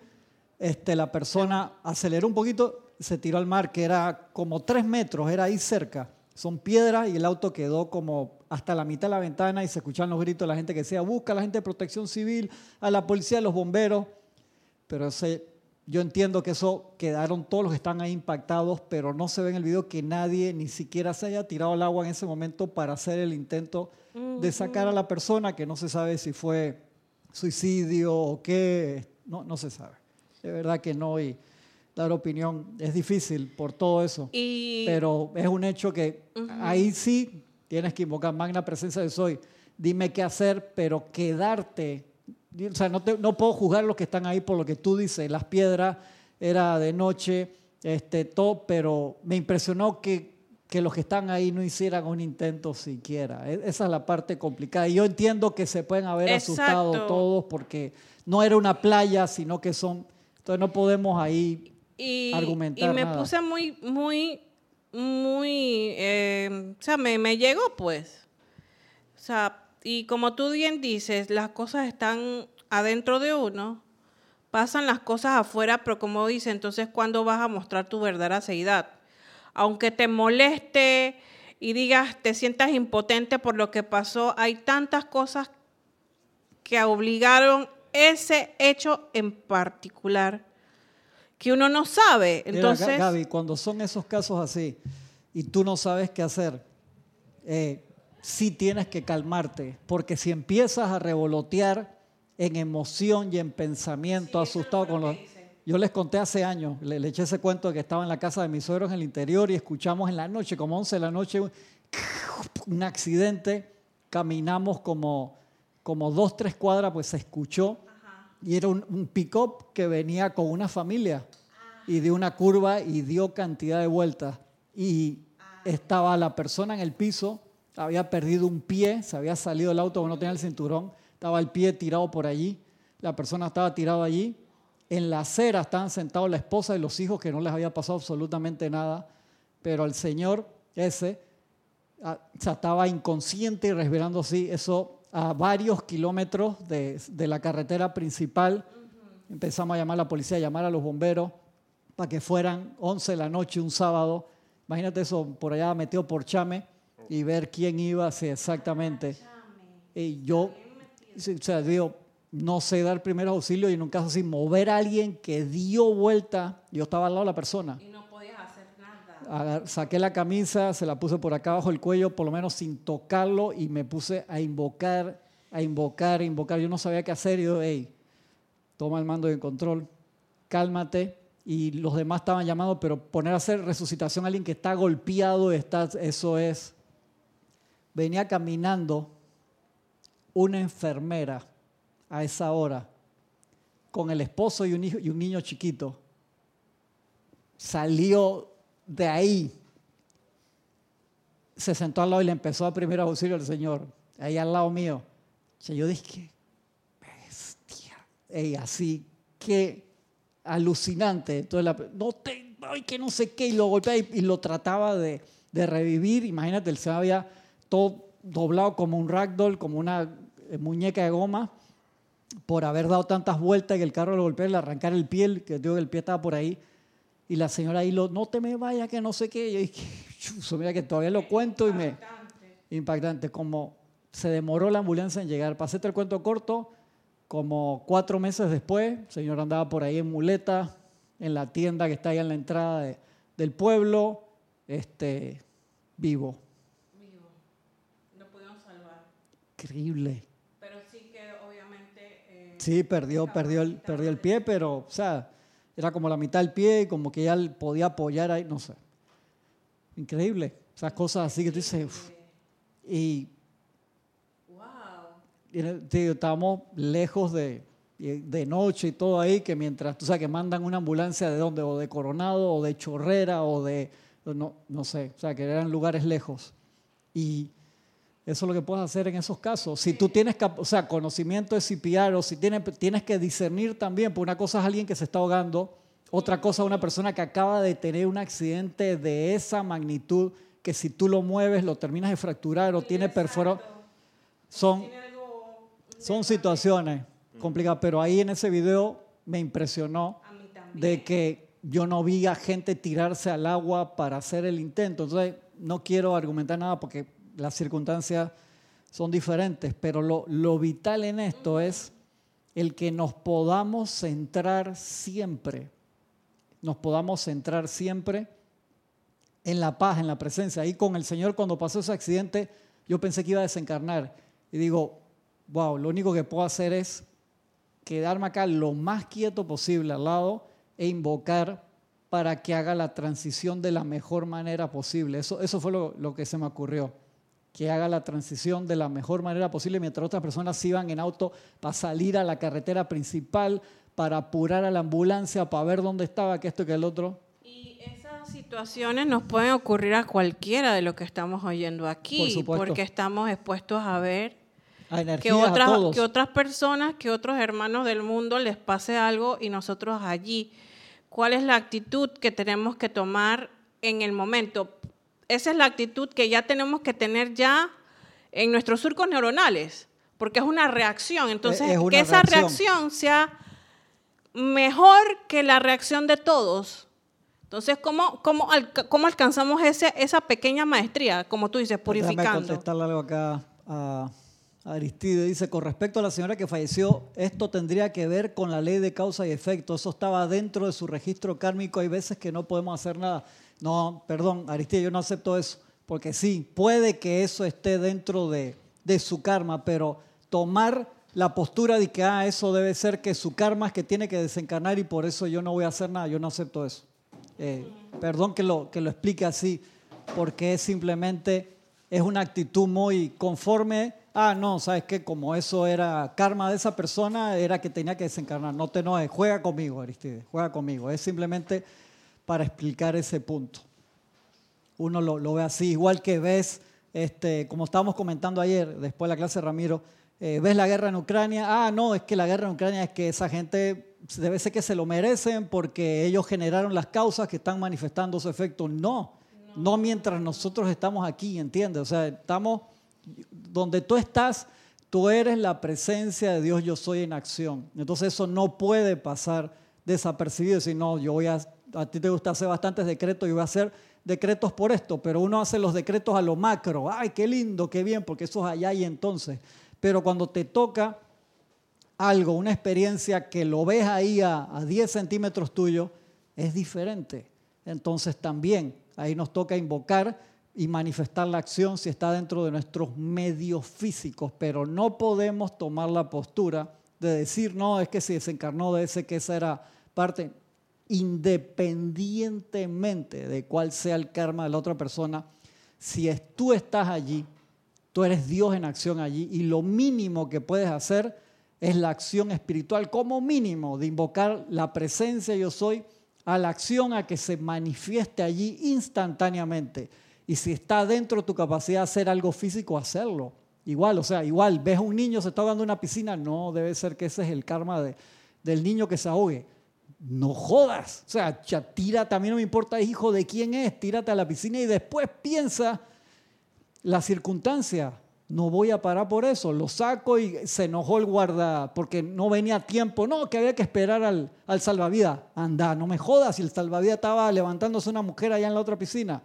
este, la persona aceleró un poquito, se tiró al mar, que era como tres metros, era ahí cerca. Son piedras y el auto quedó como hasta la mitad de la ventana y se escuchaban los gritos de la gente que decía, busca a la gente de protección civil, a la policía, a los bomberos. Pero ese, yo entiendo que eso quedaron todos los que están ahí impactados, pero no se ve en el video que nadie ni siquiera se haya tirado al agua en ese momento para hacer el intento de sacar a la persona, que no se sabe si fue suicidio o qué, no, no se sabe. De verdad que no, y dar opinión es difícil por todo eso. Y Pero es un hecho que ahí sí tienes que invocar magna presencia de soy. Dime qué hacer, pero quedarte. O sea, no, te- no puedo juzgar los que están ahí por lo que tú dices. Las piedras era de noche, este, todo, pero me impresionó que, que los que están ahí no hicieran un intento siquiera. E- Esa es la parte complicada. Y yo entiendo que se pueden haber asustado todos porque no era una playa, sino que son. Entonces no podemos ahí y, argumentar y me nada. puse muy, muy, muy, eh, o sea, me, me llegó pues. O sea, y como tú bien dices, las cosas están adentro de uno, pasan las cosas afuera, pero como dice, entonces, ¿cuándo vas a mostrar tu verdadera seidad? Aunque te moleste y digas, te sientas impotente por lo que pasó, hay tantas cosas que obligaron ese hecho en particular que uno no sabe. Mira, Entonces, Ga- Gaby, cuando son esos casos así y tú no sabes qué hacer, eh, sí tienes que calmarte, porque si empiezas a revolotear en emoción y en pensamiento, asustado con los... Yo les conté hace años, le, le eché ese cuento de que estaba en la casa de mis suegros en el interior y escuchamos en la noche, como 11 de la noche, un, un accidente, caminamos como, como dos, tres cuadras, pues se escuchó y era un, un pick-up que venía con una familia y dio una curva y dio cantidad de vueltas. Y estaba la persona en el piso, había perdido un pie, se había salido del auto, no tenía el cinturón, estaba el pie tirado por allí, la persona estaba tirada allí. En la acera estaban sentados la esposa y los hijos que no les había pasado absolutamente nada, pero el señor ese ah, estaba inconsciente y respirando así, eso a varios kilómetros de, de la carretera principal. Empezamos a llamar a la policía, a llamar a los bomberos para que fueran 11 de la noche un sábado. Imagínate eso por allá metido por Chame y ver quién iba, sí, exactamente. Y yo, o sea, digo, no sé dar primeros auxilios y en un caso así, mover a alguien que dio vuelta, yo estaba al lado de la persona. y no podías hacer nada. Saqué la camisa, se la puse por acá abajo el cuello, por lo menos sin tocarlo, y me puse a invocar, a invocar, a invocar. Yo no sabía qué hacer, y yo, hey, toma el mando de control, cálmate. Y los demás estaban llamados, pero poner a hacer resucitación a alguien que está golpeado, está, eso es. Venía caminando una enfermera a esa hora con el esposo y un, hijo, y un niño chiquito salió de ahí, se sentó al lado y le empezó a primer auxilio al Señor, ahí al lado mío. Yo dije, bestia. Ey, así, qué alucinante. Entonces, la- no te, ay, que no sé qué, y lo golpeaba y, y lo trataba de, de revivir. Imagínate, él se había todo doblado como un ragdoll, como una eh, muñeca de goma por haber dado tantas vueltas que el carro lo golpeó le arrancar el pie, que digo que el pie estaba por ahí. Y la señora ahí, lo, no te me vayas, que no sé qué. Y yo dije, mira que todavía lo cuento y me... Impactante. Como se demoró la ambulancia en llegar. Para hacerte el cuento corto, como cuatro meses después, el señor andaba por ahí en muleta, en la tienda que está ahí en la entrada de- del pueblo, este, vivo. No pudieron salvar. Increíble. Pero sí que obviamente... eh, Sí, perdió, perdió el, perdió el pie, pero, o sea, era como la mitad del pie y como que ya podía apoyar ahí, no sé. Increíble. Esas cosas así que tú dices, uf. y wow. estábamos lejos de, de noche y todo ahí, que mientras, tú sabes, que mandan una ambulancia de dónde, o de Coronado, o de Chorrera, o de, no, no sé, o sea, que eran lugares lejos. Y eso es lo que puedes hacer en esos casos. Si tú tienes o sea, conocimiento de CPR o si tienes, tienes que discernir también, porque una cosa es alguien que se está ahogando, Otra cosa, una persona que acaba de tener un accidente de esa magnitud, que si tú lo mueves lo terminas de fracturar o tiene perforado. Son, son situaciones complicadas, pero ahí en ese video me impresionó de que yo no vi a gente tirarse al agua para hacer el intento. Entonces, no quiero argumentar nada porque las circunstancias son diferentes, pero lo, lo vital en esto es el que nos podamos centrar siempre, nos podamos centrar siempre en la paz, en la presencia. Ahí con el Señor cuando pasó ese accidente, yo pensé que iba a desencarnar. Y digo, wow, lo único que puedo hacer es quedarme acá lo más quieto posible al lado e invocar para que haga la transición de la mejor manera posible. Eso, eso fue lo que se me ocurrió que haga la transición de la mejor manera posible mientras otras personas iban en auto para salir a la carretera principal, para apurar a la ambulancia, para ver dónde estaba, que esto y que el otro. Y esas situaciones nos pueden ocurrir a cualquiera de lo que estamos oyendo aquí, porque estamos expuestos a ver que, otras, que otras personas, que otros hermanos del mundo les pase algo y nosotros allí. ¿Cuál es la actitud que tenemos que tomar en el momento? Esa es la actitud que ya tenemos que tener ya en nuestros surcos neuronales, porque es una reacción. Entonces, que esa reacción. sea mejor que la reacción de todos. Entonces, ¿cómo, cómo, cómo alcanzamos ese, esa pequeña maestría, como tú dices, purificando? Déjame contestarle algo acá a Aristide. Dice, con respecto a la señora que falleció, esto tendría que ver con la ley de causa y efecto. Eso estaba dentro de su registro kármico. Hay veces que no podemos hacer nada. No, perdón, Aristide, yo no acepto eso, porque sí, puede que eso esté dentro de, su karma, pero tomar la postura de que ah, eso debe ser que su karma es que tiene que desencarnar y por eso yo no voy a hacer nada, yo no acepto eso. Eh, perdón que lo, que lo explique así, porque es simplemente es una actitud muy conforme. Ah, no, sabes que como eso era karma de esa persona, era que tenía que desencarnar. No te enojes, juega conmigo, Aristide, juega conmigo. Es simplemente para explicar ese punto. Uno lo, ve así, igual que ves, este, como estábamos comentando ayer, después de la clase de Ramiro, eh, ves la guerra en Ucrania, ah, no, es que la guerra en Ucrania es que esa gente debe ser que se lo merecen porque ellos generaron las causas que están manifestando su efecto. No, no, mientras nosotros estamos aquí, ¿entiendes? O sea, estamos, donde tú estás, tú eres la presencia de Dios, yo soy en acción. Entonces eso no puede pasar desapercibido, si no, yo voy a a ti te gusta hacer bastantes decretos y voy a hacer decretos por esto, pero uno hace los decretos a lo macro. Ay, qué lindo, qué bien, porque eso es allá y entonces. Pero cuando te toca algo, una experiencia que lo ves ahí a, a 10 centímetros tuyo, es diferente. Entonces también ahí nos toca invocar y manifestar la acción si está dentro de nuestros medios físicos, pero no podemos tomar la postura de decir, no, es que si desencarnó de ese que esa era parte independientemente de cuál sea el karma de la otra persona, si es, tú estás allí, tú eres Dios en acción allí y lo mínimo que puedes hacer es la acción espiritual, como mínimo de invocar la presencia yo soy a la acción a que se manifieste allí instantáneamente. Y si está dentro de tu capacidad de hacer algo físico, hacerlo. Igual, o sea, igual, ves a un niño se está ahogando en una piscina, no, debe ser que ese es el karma de, del niño que se ahogue no jodas. O sea, tírate, a mí no me importa hijo de quién es, tírate a la piscina y después piensa la circunstancia. No voy a parar por eso. Lo saco y se enojó el guarda porque no venía a tiempo. No, que había que esperar al, al salvavidas. Anda, no me jodas. Si el salvavidas estaba levantándose una mujer allá en la otra piscina.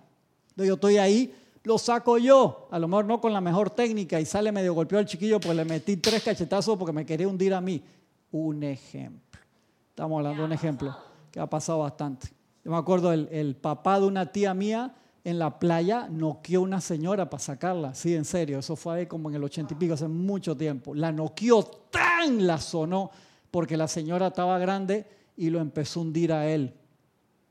Yo estoy ahí, lo saco yo. A lo mejor no con la mejor técnica y sale medio golpeado el chiquillo porque le metí tres cachetazos porque me quería hundir a mí. Un ejemplo. Estamos hablando de un ejemplo que ha pasado bastante. Yo me acuerdo, el, papá de una tía mía en la playa noqueó una señora para sacarla. Sí, en serio, eso fue ahí como en el ochenta y pico, hace mucho tiempo. La noqueó tan, la sonó, porque la señora estaba grande y lo empezó a hundir a él.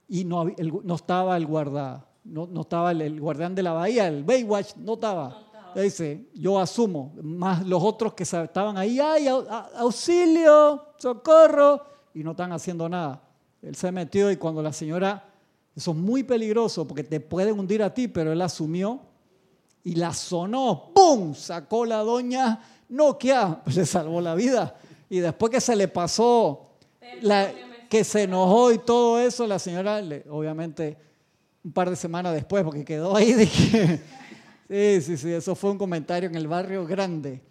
Y no, no estaba el guarda, no, no estaba el, guardián de la bahía, el Baywatch, no estaba. Dice, yo asumo, más los otros que estaban ahí, ¡ay, auxilio, socorro! Y no están haciendo nada. Él se metió y cuando la señora, eso es muy peligroso porque te pueden hundir a ti, pero él asumió y la sonó, ¡pum! Sacó la doña Nokia, le salvó la vida. Y después que se le pasó, que se enojó y todo eso, la señora, obviamente, un par de semanas después, porque quedó ahí que... Sí, sí, sí, eso fue un comentario en el barrio grande,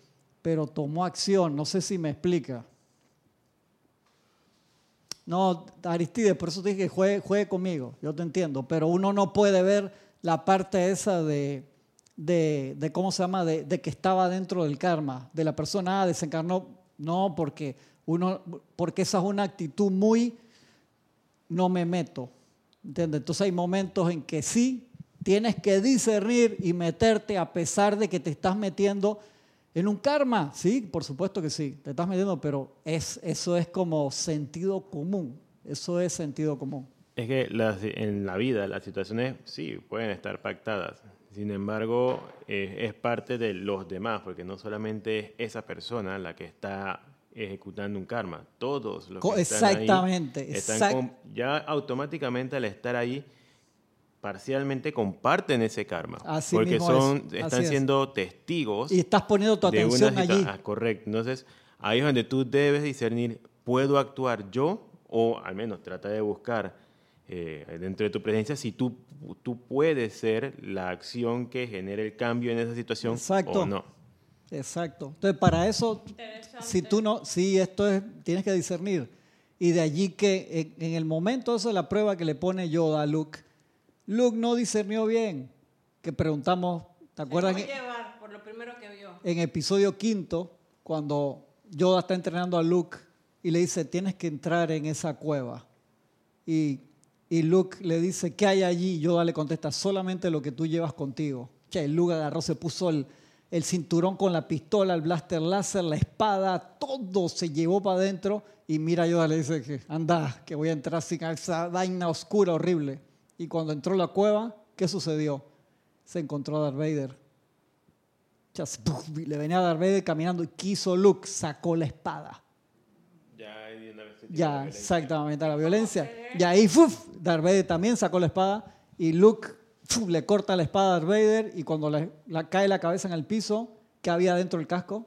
pero tomó acción, no sé si me explica. No, Aristide, por eso te dije que juegue, conmigo, yo te entiendo, pero uno no puede ver la parte esa de, de, de ¿cómo se llama?, de, de que estaba dentro del karma, de la persona, ah, desencarnó, no, porque, uno, porque esa es una actitud muy, no me meto, ¿entiendes? Entonces hay momentos en que sí, tienes que discernir y meterte a pesar de que te estás metiendo en un karma, sí, por supuesto que sí, te estás metiendo, pero es, eso es como sentido común, eso es sentido común. Es que las- en la vida las situaciones sí pueden estar pactadas. Sin embargo, eh, es parte de los demás, porque no solamente es esa persona la que está ejecutando un karma. Todos los que están ahí están exact- ya automáticamente al estar ahí parcialmente comparten ese karma, Así porque mismo son es, están es. siendo testigos Y estás poniendo tu atención allí. ah, correcto. Entonces, ahí es donde tú debes discernir, ¿puedo actuar yo? O al menos trata de buscar eh, dentro de tu presencia si tú, tú puedes ser la acción que genere el cambio en esa situación Exacto. o no. Exacto. Entonces, para eso, si tú no, sí, esto es, tienes que discernir. Y de allí que en, el momento esa de la prueba que le pone Yoda a Luke, Luke no discernió bien. Que preguntamos, ¿te acuerdas? Se llevar por lo primero que vio. en episodio quinto, cuando Yoda está entrenando a Luke y le dice, tienes que entrar en esa cueva. Y, y Luke le dice, ¿qué hay allí? Yoda le contesta, solamente lo que tú llevas contigo. Che, Luke agarró, se puso el, el cinturón con la pistola, el blaster láser, la espada, todo se llevó para adentro. Y mira, Yoda le dice que anda, que voy a entrar sin esa vaina oscura, horrible. Y cuando entró a la cueva, ¿qué sucedió? Se encontró a Darth Vader. Le venía a Darth Vader caminando y quiso Luke, sacó la espada. Ya, de una vez se tiró la Ya, violencia. exactamente, la violencia. Y ahí, ¡fuf! Darth Vader también sacó la espada y Luke ¡fuf! le corta la espada a Darth Vader y cuando le, la cae la cabeza en el piso, ¿qué había dentro del casco?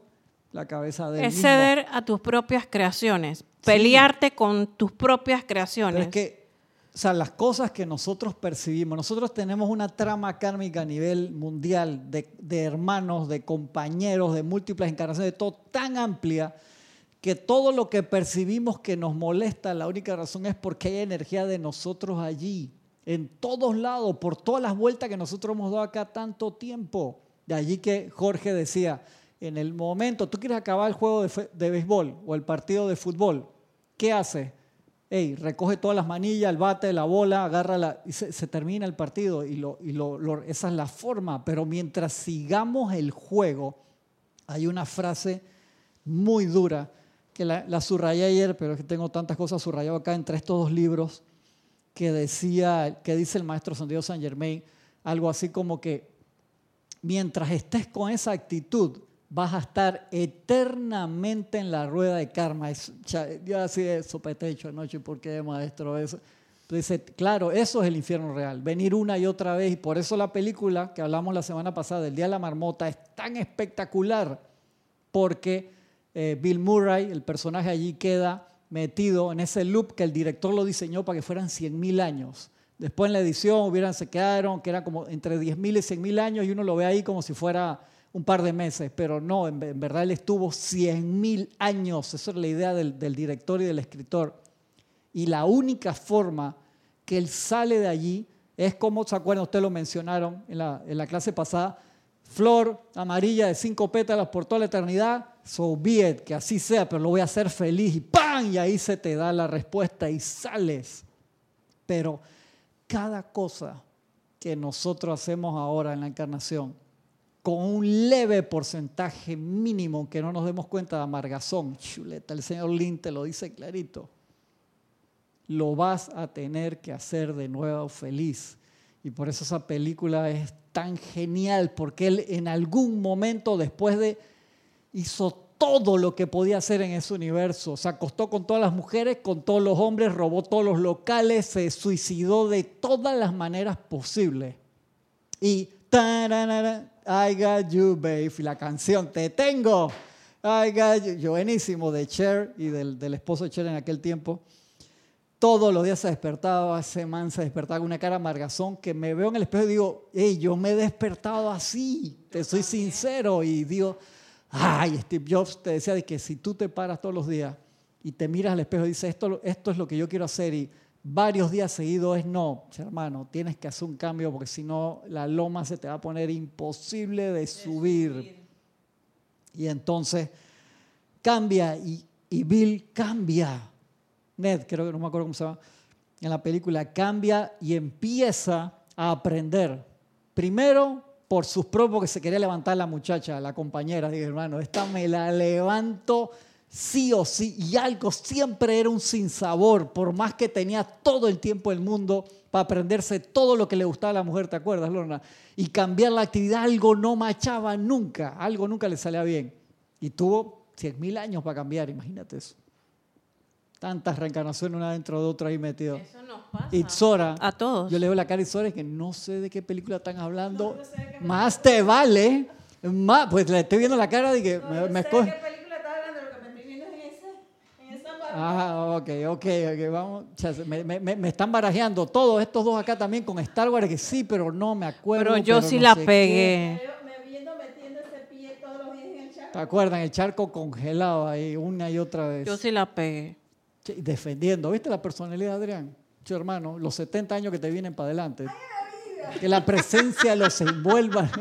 La cabeza de Es ceder a tus propias creaciones, pelearte con tus propias Pero creaciones. es que, o sea, las cosas que nosotros percibimos, nosotros tenemos una trama kármica a nivel mundial de, de hermanos, de compañeros, de múltiples encarnaciones, de todo tan amplia que todo lo que percibimos que nos molesta, la única razón es porque hay energía de nosotros allí, en todos lados, por todas las vueltas que nosotros hemos dado acá tanto tiempo. De allí que Jorge decía, en el momento, tú quieres acabar el juego de, de béisbol o el partido de fútbol, ¿qué haces? Ey, recoge todas las manillas, el bate, la bola, agárrala y se, termina el partido. Y, lo, y lo- esa es la forma. Pero mientras sigamos el juego, hay una frase muy dura que la, la subrayé ayer, pero es que tengo tantas cosas subrayadas acá entre estos dos libros que decía, que dice el maestro Santiago San Germain, algo así como que mientras estés con esa actitud, vas a estar eternamente en la rueda de karma. Es- yo así de sopetecho anoche, ¿por qué, maestro? Eso. Entonces, claro, eso es el infierno real. Venir una y otra vez. Y por eso la película que hablamos la semana pasada, del Día de la Marmota, es tan espectacular. Porque eh, Bill Murray, el personaje allí, queda metido en ese loop que el director lo diseñó para que fueran 100.000 años. Después en la edición hubieran, se quedaron, que era como entre 10.000 y 100.000 años y uno lo ve ahí como si fuera un par de meses, pero no, en, en verdad él estuvo 100.000 años, esa es la idea del, director y del escritor. Y la única forma que él sale de allí es como, ¿se acuerdan? Ustedes lo mencionaron en la, clase pasada, flor amarilla de cinco pétalos por toda la eternidad, so be it, que así sea, pero lo voy a hacer feliz y ¡pam! Y ahí se te da la respuesta y sales. Pero cada cosa que nosotros hacemos ahora en la encarnación, con un leve porcentaje mínimo que no nos demos cuenta de amargazón, chuleta, el señor Lin te lo dice clarito, lo vas a tener que hacer de nuevo feliz. Y por eso esa película es tan genial, porque él en algún momento después de hizo todo lo que podía hacer en ese universo. Se acostó con todas las mujeres, con todos los hombres, robó todos los locales, se suicidó de todas las maneras posibles. Y I got you, babe. La canción Te tengo. I got you. Yo, buenísimo de Cher y del, del esposo de Cher en aquel tiempo. todos los días se despertaba, ese man se despertaba con una cara amargazón que me veo en el espejo y digo, hey, yo me he despertado así, te soy sincero. Y digo, ay, Steve Jobs te decía de que si tú te paras todos los días y te miras al espejo y dices, esto, esto es lo que yo quiero hacer y varios días seguidos es no, hermano, tienes que hacer un cambio porque si no la loma se te va a poner imposible de subir. Y entonces cambia y, y Bill cambia. Ned, creo que no me acuerdo cómo se llama, en la película, cambia y empieza a aprender. Primero, por sus propios, que se quería levantar la muchacha, la compañera. Dije, hermano, esta me la levanto sí o sí. Y algo siempre era un sinsabor, por más que tenía todo el tiempo del mundo para aprenderse todo lo que le gustaba a la mujer, ¿te acuerdas, Lorna? Y cambiar la actividad, algo no machaba nunca, algo nunca le salía bien. Y tuvo 100 mil años para cambiar, imagínate eso. Tantas reencarnaciones una dentro de otra ahí metido. Eso nos pasa. Itzora. A todos. Yo le veo la cara a Itzora y que no sé de qué película están hablando. más te vale. Más, pues le estoy viendo la cara de que me, me escoge. ¿Qué película estás hablando? Lo que me estoy viendo es en, ese, en esa parte. Ah, ok, ok, ok, vamos. O sea, me, me- me están barajeando todos estos dos acá también con Star Wars, que sí, pero no me acuerdo. Pero yo sí no la qué. pegué. Me me viendo metiendo ese pie todos los días en el charco. ¿Te acuerdan? El charco congelado ahí una y otra vez. Yo sí la pegué. Defendiendo. ¿Viste la personalidad de Adrián? Che, hermano, los 70 años que te vienen para adelante. Que la presencia los envuelva.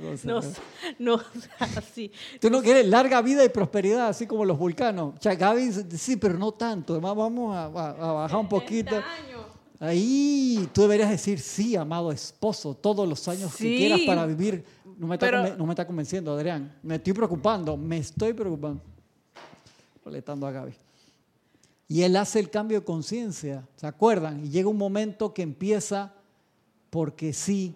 ¿Cómo se ríe? ¿Cómo se No, no, así. Tú no quieres larga vida y prosperidad, así como los vulcanos. O sea, Gaby dice, sí, pero no tanto. Además, vamos a, a- a bajar un poquito. años. Ahí tú deberías decir, sí, amado esposo, todos los años que Sí, quieras para vivir. No me, está pero- no me está convenciendo, Adrián. Me estoy preocupando, me estoy preocupando. Molestando a Gaby. Y él hace el cambio de conciencia, ¿se acuerdan? Y llega un momento que empieza porque sí.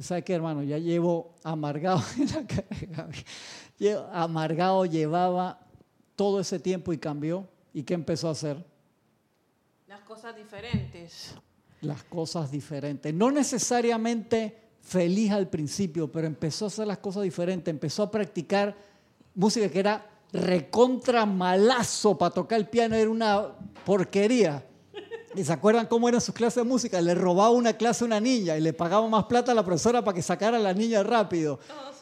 ¿Sabe qué, hermano? Ya llevo amargado en la. Llevo- Amargado llevaba todo ese tiempo y cambió. ¿Y qué empezó a hacer? Las cosas diferentes. las cosas diferentes. No necesariamente feliz al principio, pero empezó a hacer las cosas diferentes, empezó a practicar música que era recontra malazo para tocar el piano, era una porquería. ¿Y se acuerdan cómo eran sus clases de música? Le robaba una clase a una niña y le pagaba más plata a la profesora para que sacara a la niña rápido.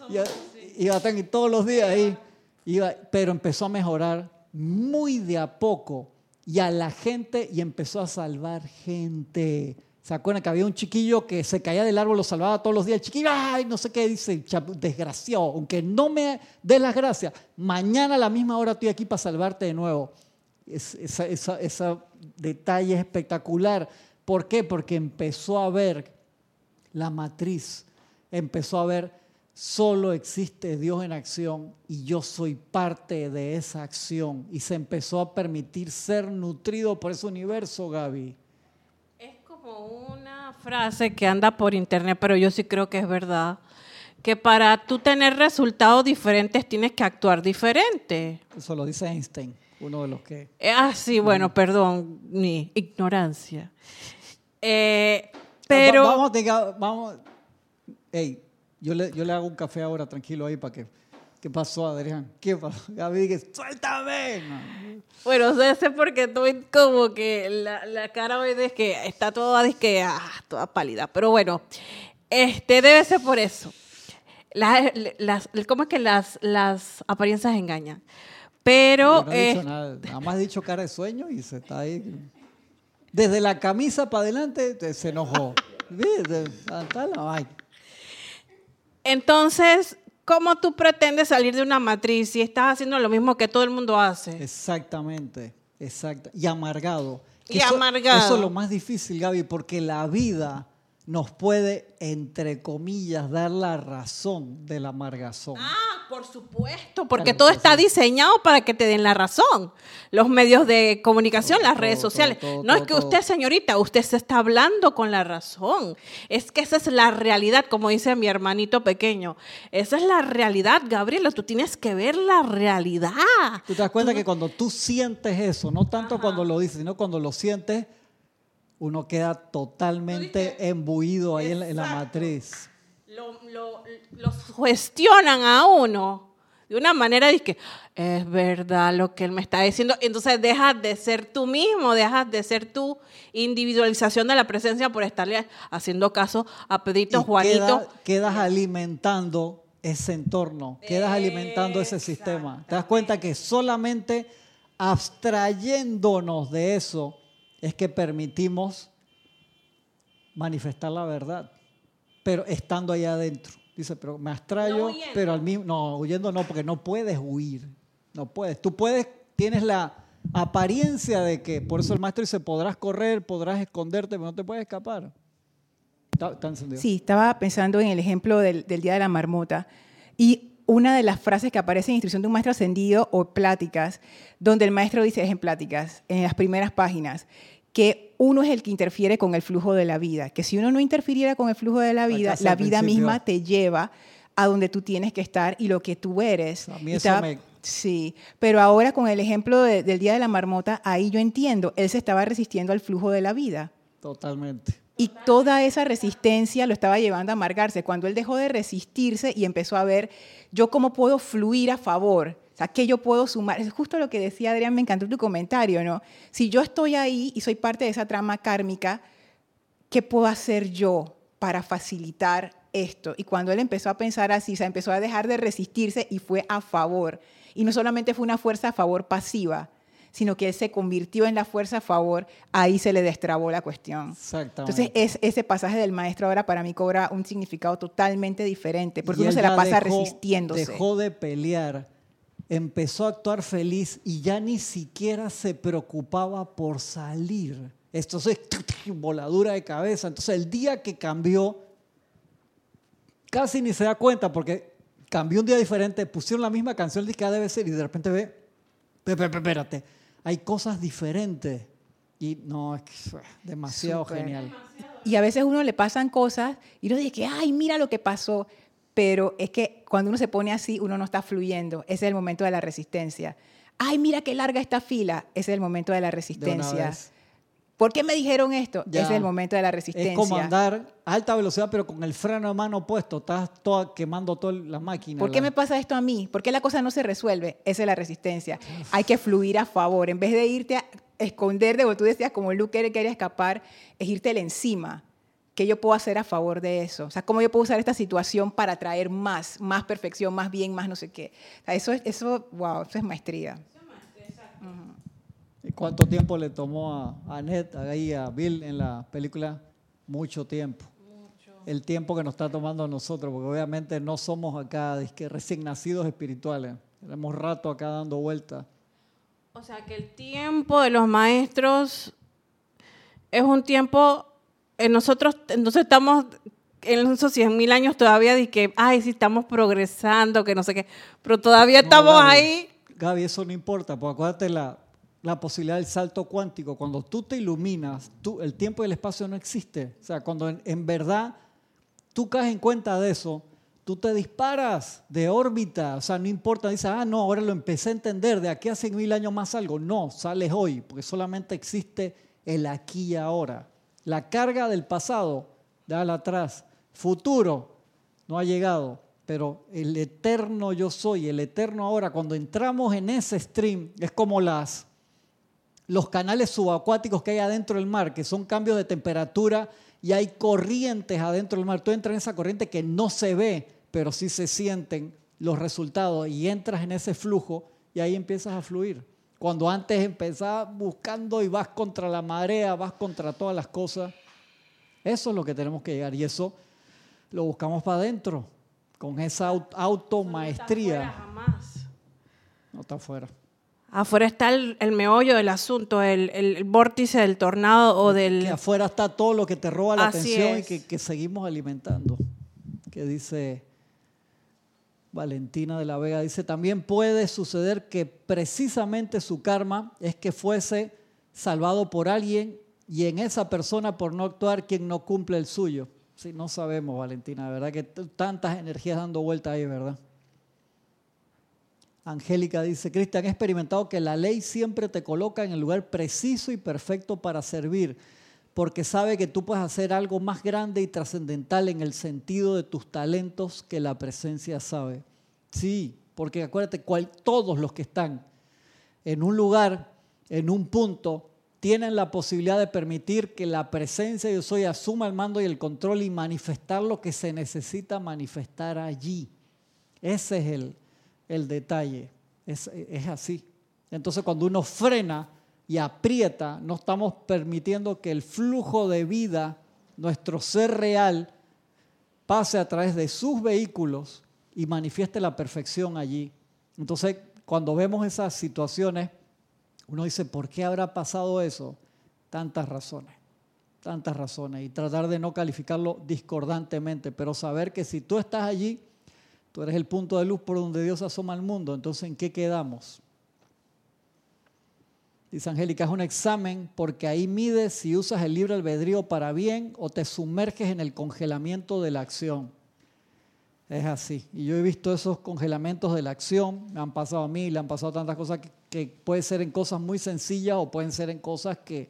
Y- Iba tan- todos los días ahí, iba, pero empezó a mejorar muy de a poco y a la gente y empezó a salvar gente. ¿Se acuerdan que había un chiquillo que se caía del árbol, lo salvaba todos los días? El chiquillo, ay, no sé qué, dice, "Chap- desgraciado, aunque no me des las gracias, mañana a la misma hora estoy aquí para salvarte de nuevo. Es- esa, esa- ese detalle es espectacular. ¿Por qué? Porque empezó a ver la matriz, empezó a ver, solo existe Dios en acción y yo soy parte de esa acción. Y se empezó a permitir ser nutrido por ese universo, Gaby. Es como una frase que anda por internet, pero yo sí creo que es verdad. Que para tú tener resultados diferentes tienes que actuar diferente. Eso lo dice Einstein, uno de los que... Eh, Ah, sí, bueno, perdón, mi ignorancia. Eh, pero Va- vamos, tenga- vamos. Ey, yo le, yo le hago un café ahora, tranquilo ahí, para que... ¿Qué pasó, Adrián? ¿Qué pasó? Gaby, suéltame. No. Bueno, sé, sé porque estoy como que la, la cara hoy es que está toda, es que, ah, toda pálida. Pero bueno, este debe ser por eso. Las, las, ¿Cómo es que las, las apariencias engañan? Pero, no he dicho eh, nada, nada más dicho cara de sueño y se está ahí. Desde la camisa para adelante te- se enojó. Entonces, ¿cómo tú pretendes salir de una matriz si estás haciendo lo mismo que todo el mundo hace? Exactamente, exacto. Y amargado. Y eso, amargado. Eso es lo más difícil, Gaby, porque la vida nos puede, entre comillas, dar la razón de la amargazón. Ah, por supuesto, porque Claro, todo está sí. diseñado para que te den la razón. Los medios de comunicación, Todo, las redes todo, sociales. todo, no es que todo. usted, señorita, usted se está hablando con la razón. Es que esa es la realidad, como dice mi hermanito pequeño. Esa es la realidad, Gabriela. Tú tienes que ver la realidad. Tú te das cuenta que cuando tú sientes eso, no tanto cuando lo dices, sino cuando lo sientes, uno queda totalmente embuido ahí en la, en la matriz. Lo, lo- lo sugestionan a uno de una manera de que es verdad lo que él me está diciendo. Entonces dejas de ser tú mismo, dejas de ser tu individualización de la presencia por estarle haciendo caso a Pedrito Y Juanito. queda- quedas alimentando ese entorno, quedas alimentando ese sistema. Te das cuenta que solamente abstrayéndonos de eso es que permitimos manifestar la verdad, pero estando allá adentro. Dice, pero me abstrayo, No huyendo. pero al mismo, no, huyendo no, porque no puedes huir, no puedes. Tú puedes, tienes la apariencia de que, por eso el maestro dice, podrás correr, podrás esconderte, pero no te puedes escapar. Está, está encendido. Sí, estaba pensando en el ejemplo del, del Día de la Marmota y una de las frases que aparece en Instrucción de un Maestro Ascendido o Pláticas, donde el maestro dice, es en Pláticas, en las primeras páginas, que uno es el que interfiere con el flujo de la vida, que si uno no interfiriera con el flujo de la vida, la vida misma te lleva a donde tú tienes que estar y lo que tú eres. A mí eso estaba- me- Sí, pero ahora con el ejemplo de- del Día de la Marmota, ahí yo entiendo, él se estaba resistiendo al flujo de la vida. Totalmente. Y toda esa resistencia lo estaba llevando a amargarse. Cuando él dejó de resistirse y empezó a ver, yo cómo puedo fluir a favor, o sea, qué yo puedo sumar. Es justo lo que decía Adrián, me encantó tu comentario, ¿no? Si yo estoy ahí y soy parte de esa trama kármica, ¿qué puedo hacer yo para facilitar esto? Y cuando él empezó a pensar así, o sea, empezó a dejar de resistirse y fue a favor. Y no solamente fue una fuerza a favor pasiva, sino que él se convirtió en la fuerza a favor, ahí se le destrabó la cuestión. Exactamente. Entonces, es, ese pasaje del maestro ahora para mí cobra un significado totalmente diferente, porque Y uno se la pasa dejó- resistiéndose. Dejó de pelear, empezó a actuar feliz y ya ni siquiera se preocupaba por salir. Esto es voladura de cabeza. Entonces, el día que cambió, casi ni se da cuenta porque cambió un día diferente, pusieron la misma canción, que debe ser y de repente ve, "Pe- pe- pe- espérate, hay cosas diferentes. Y no, es que es demasiado Súper. genial. Y a veces uno le pasan cosas y uno dice que, ay, mira lo que pasó. Pero es que cuando uno se pone así, uno no está fluyendo. Ese es el momento de la resistencia. Ay, mira qué larga esta fila. Ese es el momento de la resistencia. ¿Por qué me dijeron esto? Ya. Es el momento de la resistencia. Es como andar a alta velocidad, pero con el freno de mano puesto. Estás toda, quemando toda la máquina. ¿Por qué la- me pasa esto a mí? ¿Por qué la cosa no se resuelve? Esa es la resistencia. Hay que fluir a favor. En vez de irte a esconder de como tú decías, como Luke quería- quería escapar, es irte encima. ¿Qué yo puedo hacer a favor de eso? O sea, ¿cómo yo puedo usar esta situación para traer más, más perfección, más bien, más no sé qué? O sea, eso, es, eso, wow, eso es maestría. ¿Y ¿Cuánto tiempo le tomó a Annette, ahí a Bill en la película? Mucho tiempo. El tiempo que nos está tomando a nosotros, porque obviamente no somos acá dizque, recién nacidos espirituales. Tenemos rato acá dando vueltas. O sea que el tiempo de los maestros es un tiempo, en nosotros, entonces estamos en esos 100 mil años todavía de que, ay, sí, estamos progresando, que no sé qué, pero todavía No, estamos Gaby, ahí. Gaby, eso no importa, porque acuérdate la, la posibilidad del salto cuántico. Cuando tú te iluminas, tú, el tiempo y el espacio no existe. O sea, cuando en, verdad tú caes en cuenta de eso, tú te disparas de órbita. O sea, no importa, dices, ah, no, ahora lo empecé a entender, de aquí a 100 mil años más algo. No, sales hoy, porque solamente existe el aquí y ahora. La carga del pasado, déjala atrás. Futuro, no ha llegado, pero el eterno yo soy, el eterno ahora, cuando entramos en ese stream, es como las, los canales subacuáticos que hay adentro del mar, que son cambios de temperatura y hay corrientes adentro del mar. Tú entras en esa corriente que no se ve, pero sí se sienten los resultados y entras en ese flujo y ahí empiezas a fluir. Cuando antes empezabas buscando y vas contra la marea, vas contra todas las cosas, eso es lo que tenemos que llegar y eso lo buscamos para adentro, con esa au- Afuera automaestría. jamás. No está afuera. Afuera está el, el meollo del asunto, el, el- vórtice del tornado o del... Que afuera está todo lo que te roba la Así atención y que, que seguimos alimentando. Que dice Valentina de la Vega, dice, también puede suceder que precisamente su karma es que fuese salvado por alguien y en esa persona por no actuar quien no cumple el suyo. Sí, no sabemos, Valentina, de verdad que tantas energías dando vuelta ahí, ¿verdad? Angélica dice, Cristian, he experimentado que la ley siempre te coloca en el lugar preciso y perfecto para servir, porque sabe que tú puedes hacer algo más grande y trascendental en el sentido de tus talentos que la presencia sabe. Sí, porque acuérdate, cual, todos los que están en un lugar, en un punto, tienen la posibilidad de permitir que la presencia de yo soy asuma el mando y el control y manifestar lo que se necesita manifestar allí. Ese es el, el detalle, es, así. Entonces cuando uno frena y aprieta, no estamos permitiendo que el flujo de vida, nuestro ser real, pase a través de sus vehículos y manifieste la perfección allí. Entonces, cuando vemos esas situaciones, uno dice, ¿por qué habrá pasado eso? Tantas razones, tantas razones. Y tratar de no calificarlo discordantemente, pero saber que si tú estás allí, tú eres el punto de luz por donde Dios asoma al mundo. Entonces, ¿en qué quedamos? Dice Angélica, es un examen porque ahí mides si usas el libre albedrío para bien o te sumerges en el congelamiento de la acción. Es así. Y yo he visto esos congelamientos de la acción, me han pasado a mí, le han pasado tantas cosas que, pueden ser en cosas muy sencillas o pueden ser en cosas que,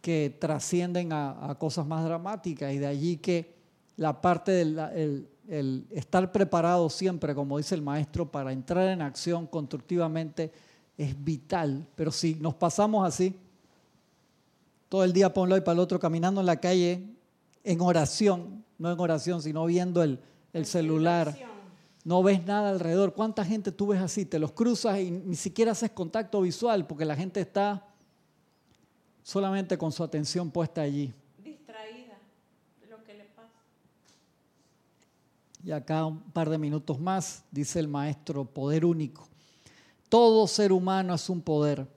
que trascienden a, cosas más dramáticas. Y de allí que la parte del el, el estar preparado siempre, como dice el maestro, para entrar en acción constructivamente es vital. Pero si nos pasamos así, todo el día para un lado y para el otro, caminando en la calle, en oración, no en oración, sino viendo el, el celular, no ves nada alrededor. ¿Cuánta gente tú ves así? Te los cruzas y ni siquiera haces contacto visual porque la gente está solamente con su atención puesta allí. Distraída de lo que le pasa. Y acá un par de minutos más, dice el maestro, poder único. Todo ser humano es un poder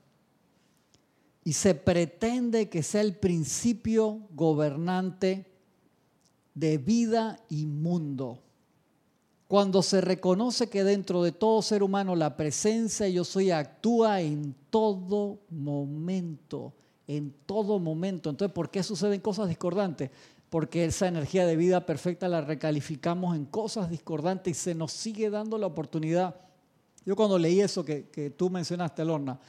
y se pretende que sea el principio gobernante de vida y mundo. Cuando se reconoce que dentro de todo ser humano la presencia yo soy actúa en todo momento, en todo momento. Entonces, ¿por qué suceden cosas discordantes? Porque esa energía de vida perfecta la recalificamos en cosas discordantes y se nos sigue dando la oportunidad yo cuando leí eso que, que tú mencionaste, Lorna,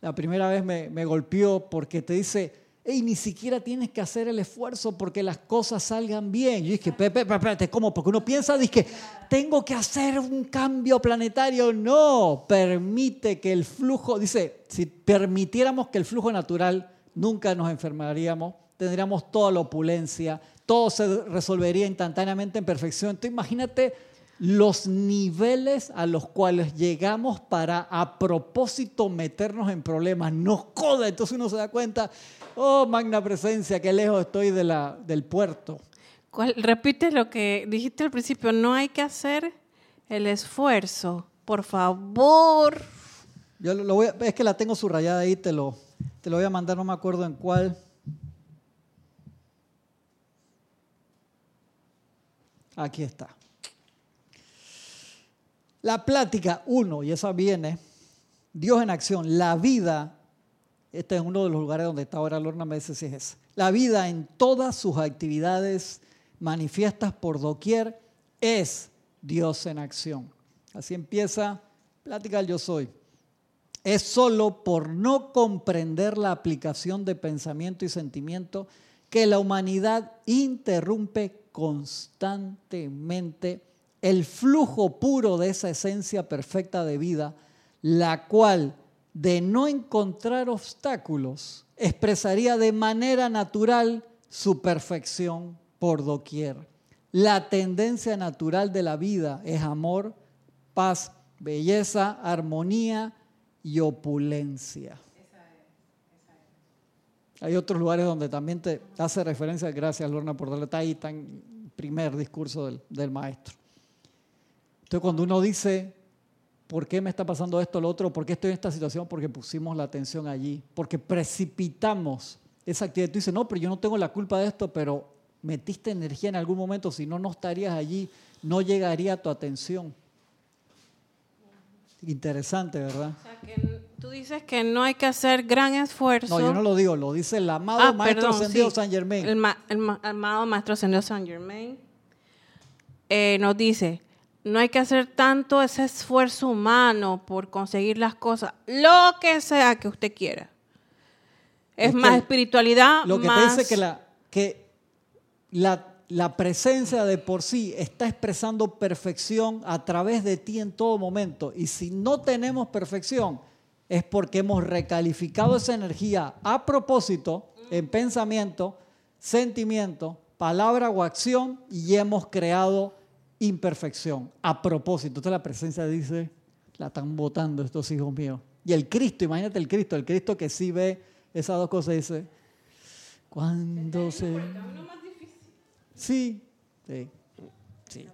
la primera vez me, golpeó porque te dice, hey, ni siquiera tienes que hacer el esfuerzo porque las cosas salgan bien. Yo dije, Pepe, espérate, ¿cómo? Porque uno piensa, dice, tengo que hacer un cambio planetario. No, permite que el flujo, dice, si permitiéramos que el flujo natural, nunca nos enfermaríamos, tendríamos toda la opulencia, todo se resolvería instantáneamente en perfección. Entonces imagínate los niveles a los cuales llegamos para a propósito meternos en problemas. Nos coda, entonces uno se da cuenta, oh, magna presencia, qué lejos estoy de la, del puerto. ¿Cuál? Repite lo que dijiste al principio, no hay que hacer el esfuerzo, por favor. Yo lo voy a, es que la tengo subrayada ahí, te lo, te lo voy a mandar, no me acuerdo en cuál. Aquí está. La plática, uno, y esa viene, Dios en acción, la vida, este es uno de los lugares donde está ahora Lorna, me dice si es ese. La vida en todas sus actividades manifiestas por doquier es Dios en acción. Así empieza Plática del Yo Soy. Es solo por no comprender la aplicación de pensamiento y sentimiento que la humanidad interrumpe constantemente el flujo puro de esa esencia perfecta de vida, la cual, de no encontrar obstáculos, expresaría de manera natural su perfección por doquier. La tendencia natural de la vida es amor, paz, belleza, armonía y opulencia. Hay otros lugares donde también te hace referencia, gracias Lorna por darle, está ahí tan primer discurso del, del maestro. Entonces cuando uno dice, ¿por qué me está pasando esto, lo otro? ¿Por qué estoy en esta situación? Porque pusimos la atención allí, porque precipitamos esa actividad. Tú dices, no, pero yo no tengo la culpa de esto, pero metiste energía en algún momento, si no, no estarías allí, no llegaría a tu atención. Interesante, ¿verdad? O sea, que tú dices que no hay que hacer gran esfuerzo. No, yo no lo digo, lo dice el amado Ah, Maestro perdón, Ascendido sí. San Germain. El, ma- el ma- amado Maestro Ascendido San Germain eh, nos dice, no hay que hacer tanto ese esfuerzo humano por conseguir las cosas, lo que sea que usted quiera. Es, Es que más espiritualidad, Lo que más... te dice que la, que la la presencia de por sí está expresando perfección a través de ti en todo momento. Y si no tenemos perfección, es porque hemos recalificado esa energía a propósito, en pensamiento, sentimiento, palabra o acción, y hemos creado imperfección a propósito. Entonces la presencia dice, la están votando estos hijos míos. Y el Cristo, imagínate el Cristo, el Cristo que sí ve esas dos cosas, dice, cuando se... Sí, sí, sí.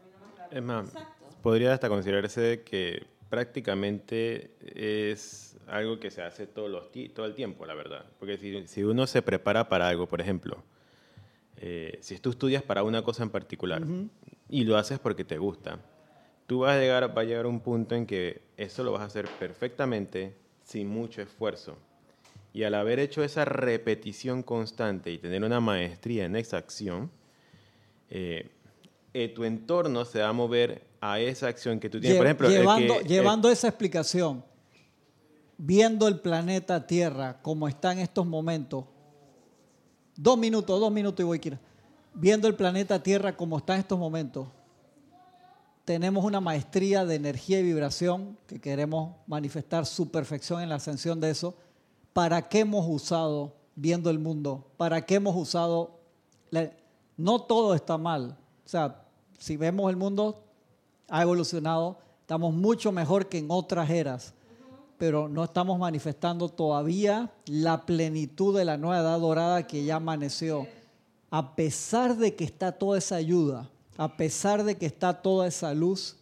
Es más, podría hasta considerarse que prácticamente es algo que se hace todos los ti- todo el tiempo, la verdad. Porque si, si uno se prepara para algo, por ejemplo, eh, si tú estudias para una cosa en particular y lo haces porque te gusta, tú vas a llegar, va a llegar a un punto en que eso lo vas a hacer perfectamente, sin mucho esfuerzo. Y al haber hecho esa repetición constante y tener una maestría en esa acción, eh, eh, tu entorno se va a mover a esa acción que tú tienes. Por Lle- ejemplo, el llevando, que- el- llevando esa explicación, viendo el planeta Tierra como está en estos momentos, dos minutos, dos minutos y voy a ir. Viendo el planeta Tierra como está en estos momentos, tenemos una maestría de energía y vibración que queremos manifestar su perfección en la ascensión de eso. ¿Para qué hemos usado, viendo el mundo, para qué hemos usado? no todo está mal. O sea, si vemos el mundo, ha evolucionado, estamos mucho mejor que en otras eras, pero no estamos manifestando todavía la plenitud de la nueva edad dorada que ya amaneció. A pesar de que está toda esa ayuda, a pesar de que está toda esa luz,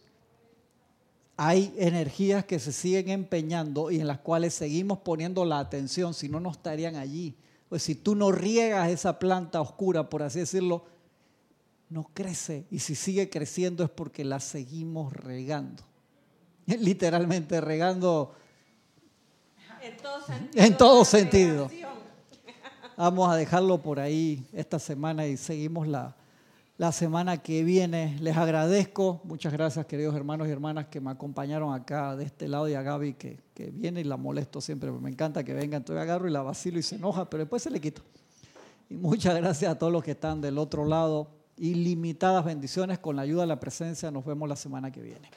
hay energías que se siguen empeñando y en las cuales seguimos poniendo la atención, si no, no estarían allí. Pues si tú no riegas esa planta oscura, por así decirlo, no crece. Y si sigue creciendo es porque la seguimos regando. Literalmente regando En todo sentido. en todo de sentido. relación. Vamos a dejarlo por ahí esta semana y seguimos la, la semana que viene. Les agradezco. Muchas gracias, queridos hermanos y hermanas que me acompañaron acá de este lado y a Gaby que, que viene y la molesto siempre. Me encanta que venga. Entonces agarro y la vacilo y se enoja, pero después se le quito. Y muchas gracias a todos los que están del otro lado. Ilimitadas bendiciones con la ayuda de la presencia. Nos vemos la semana que viene.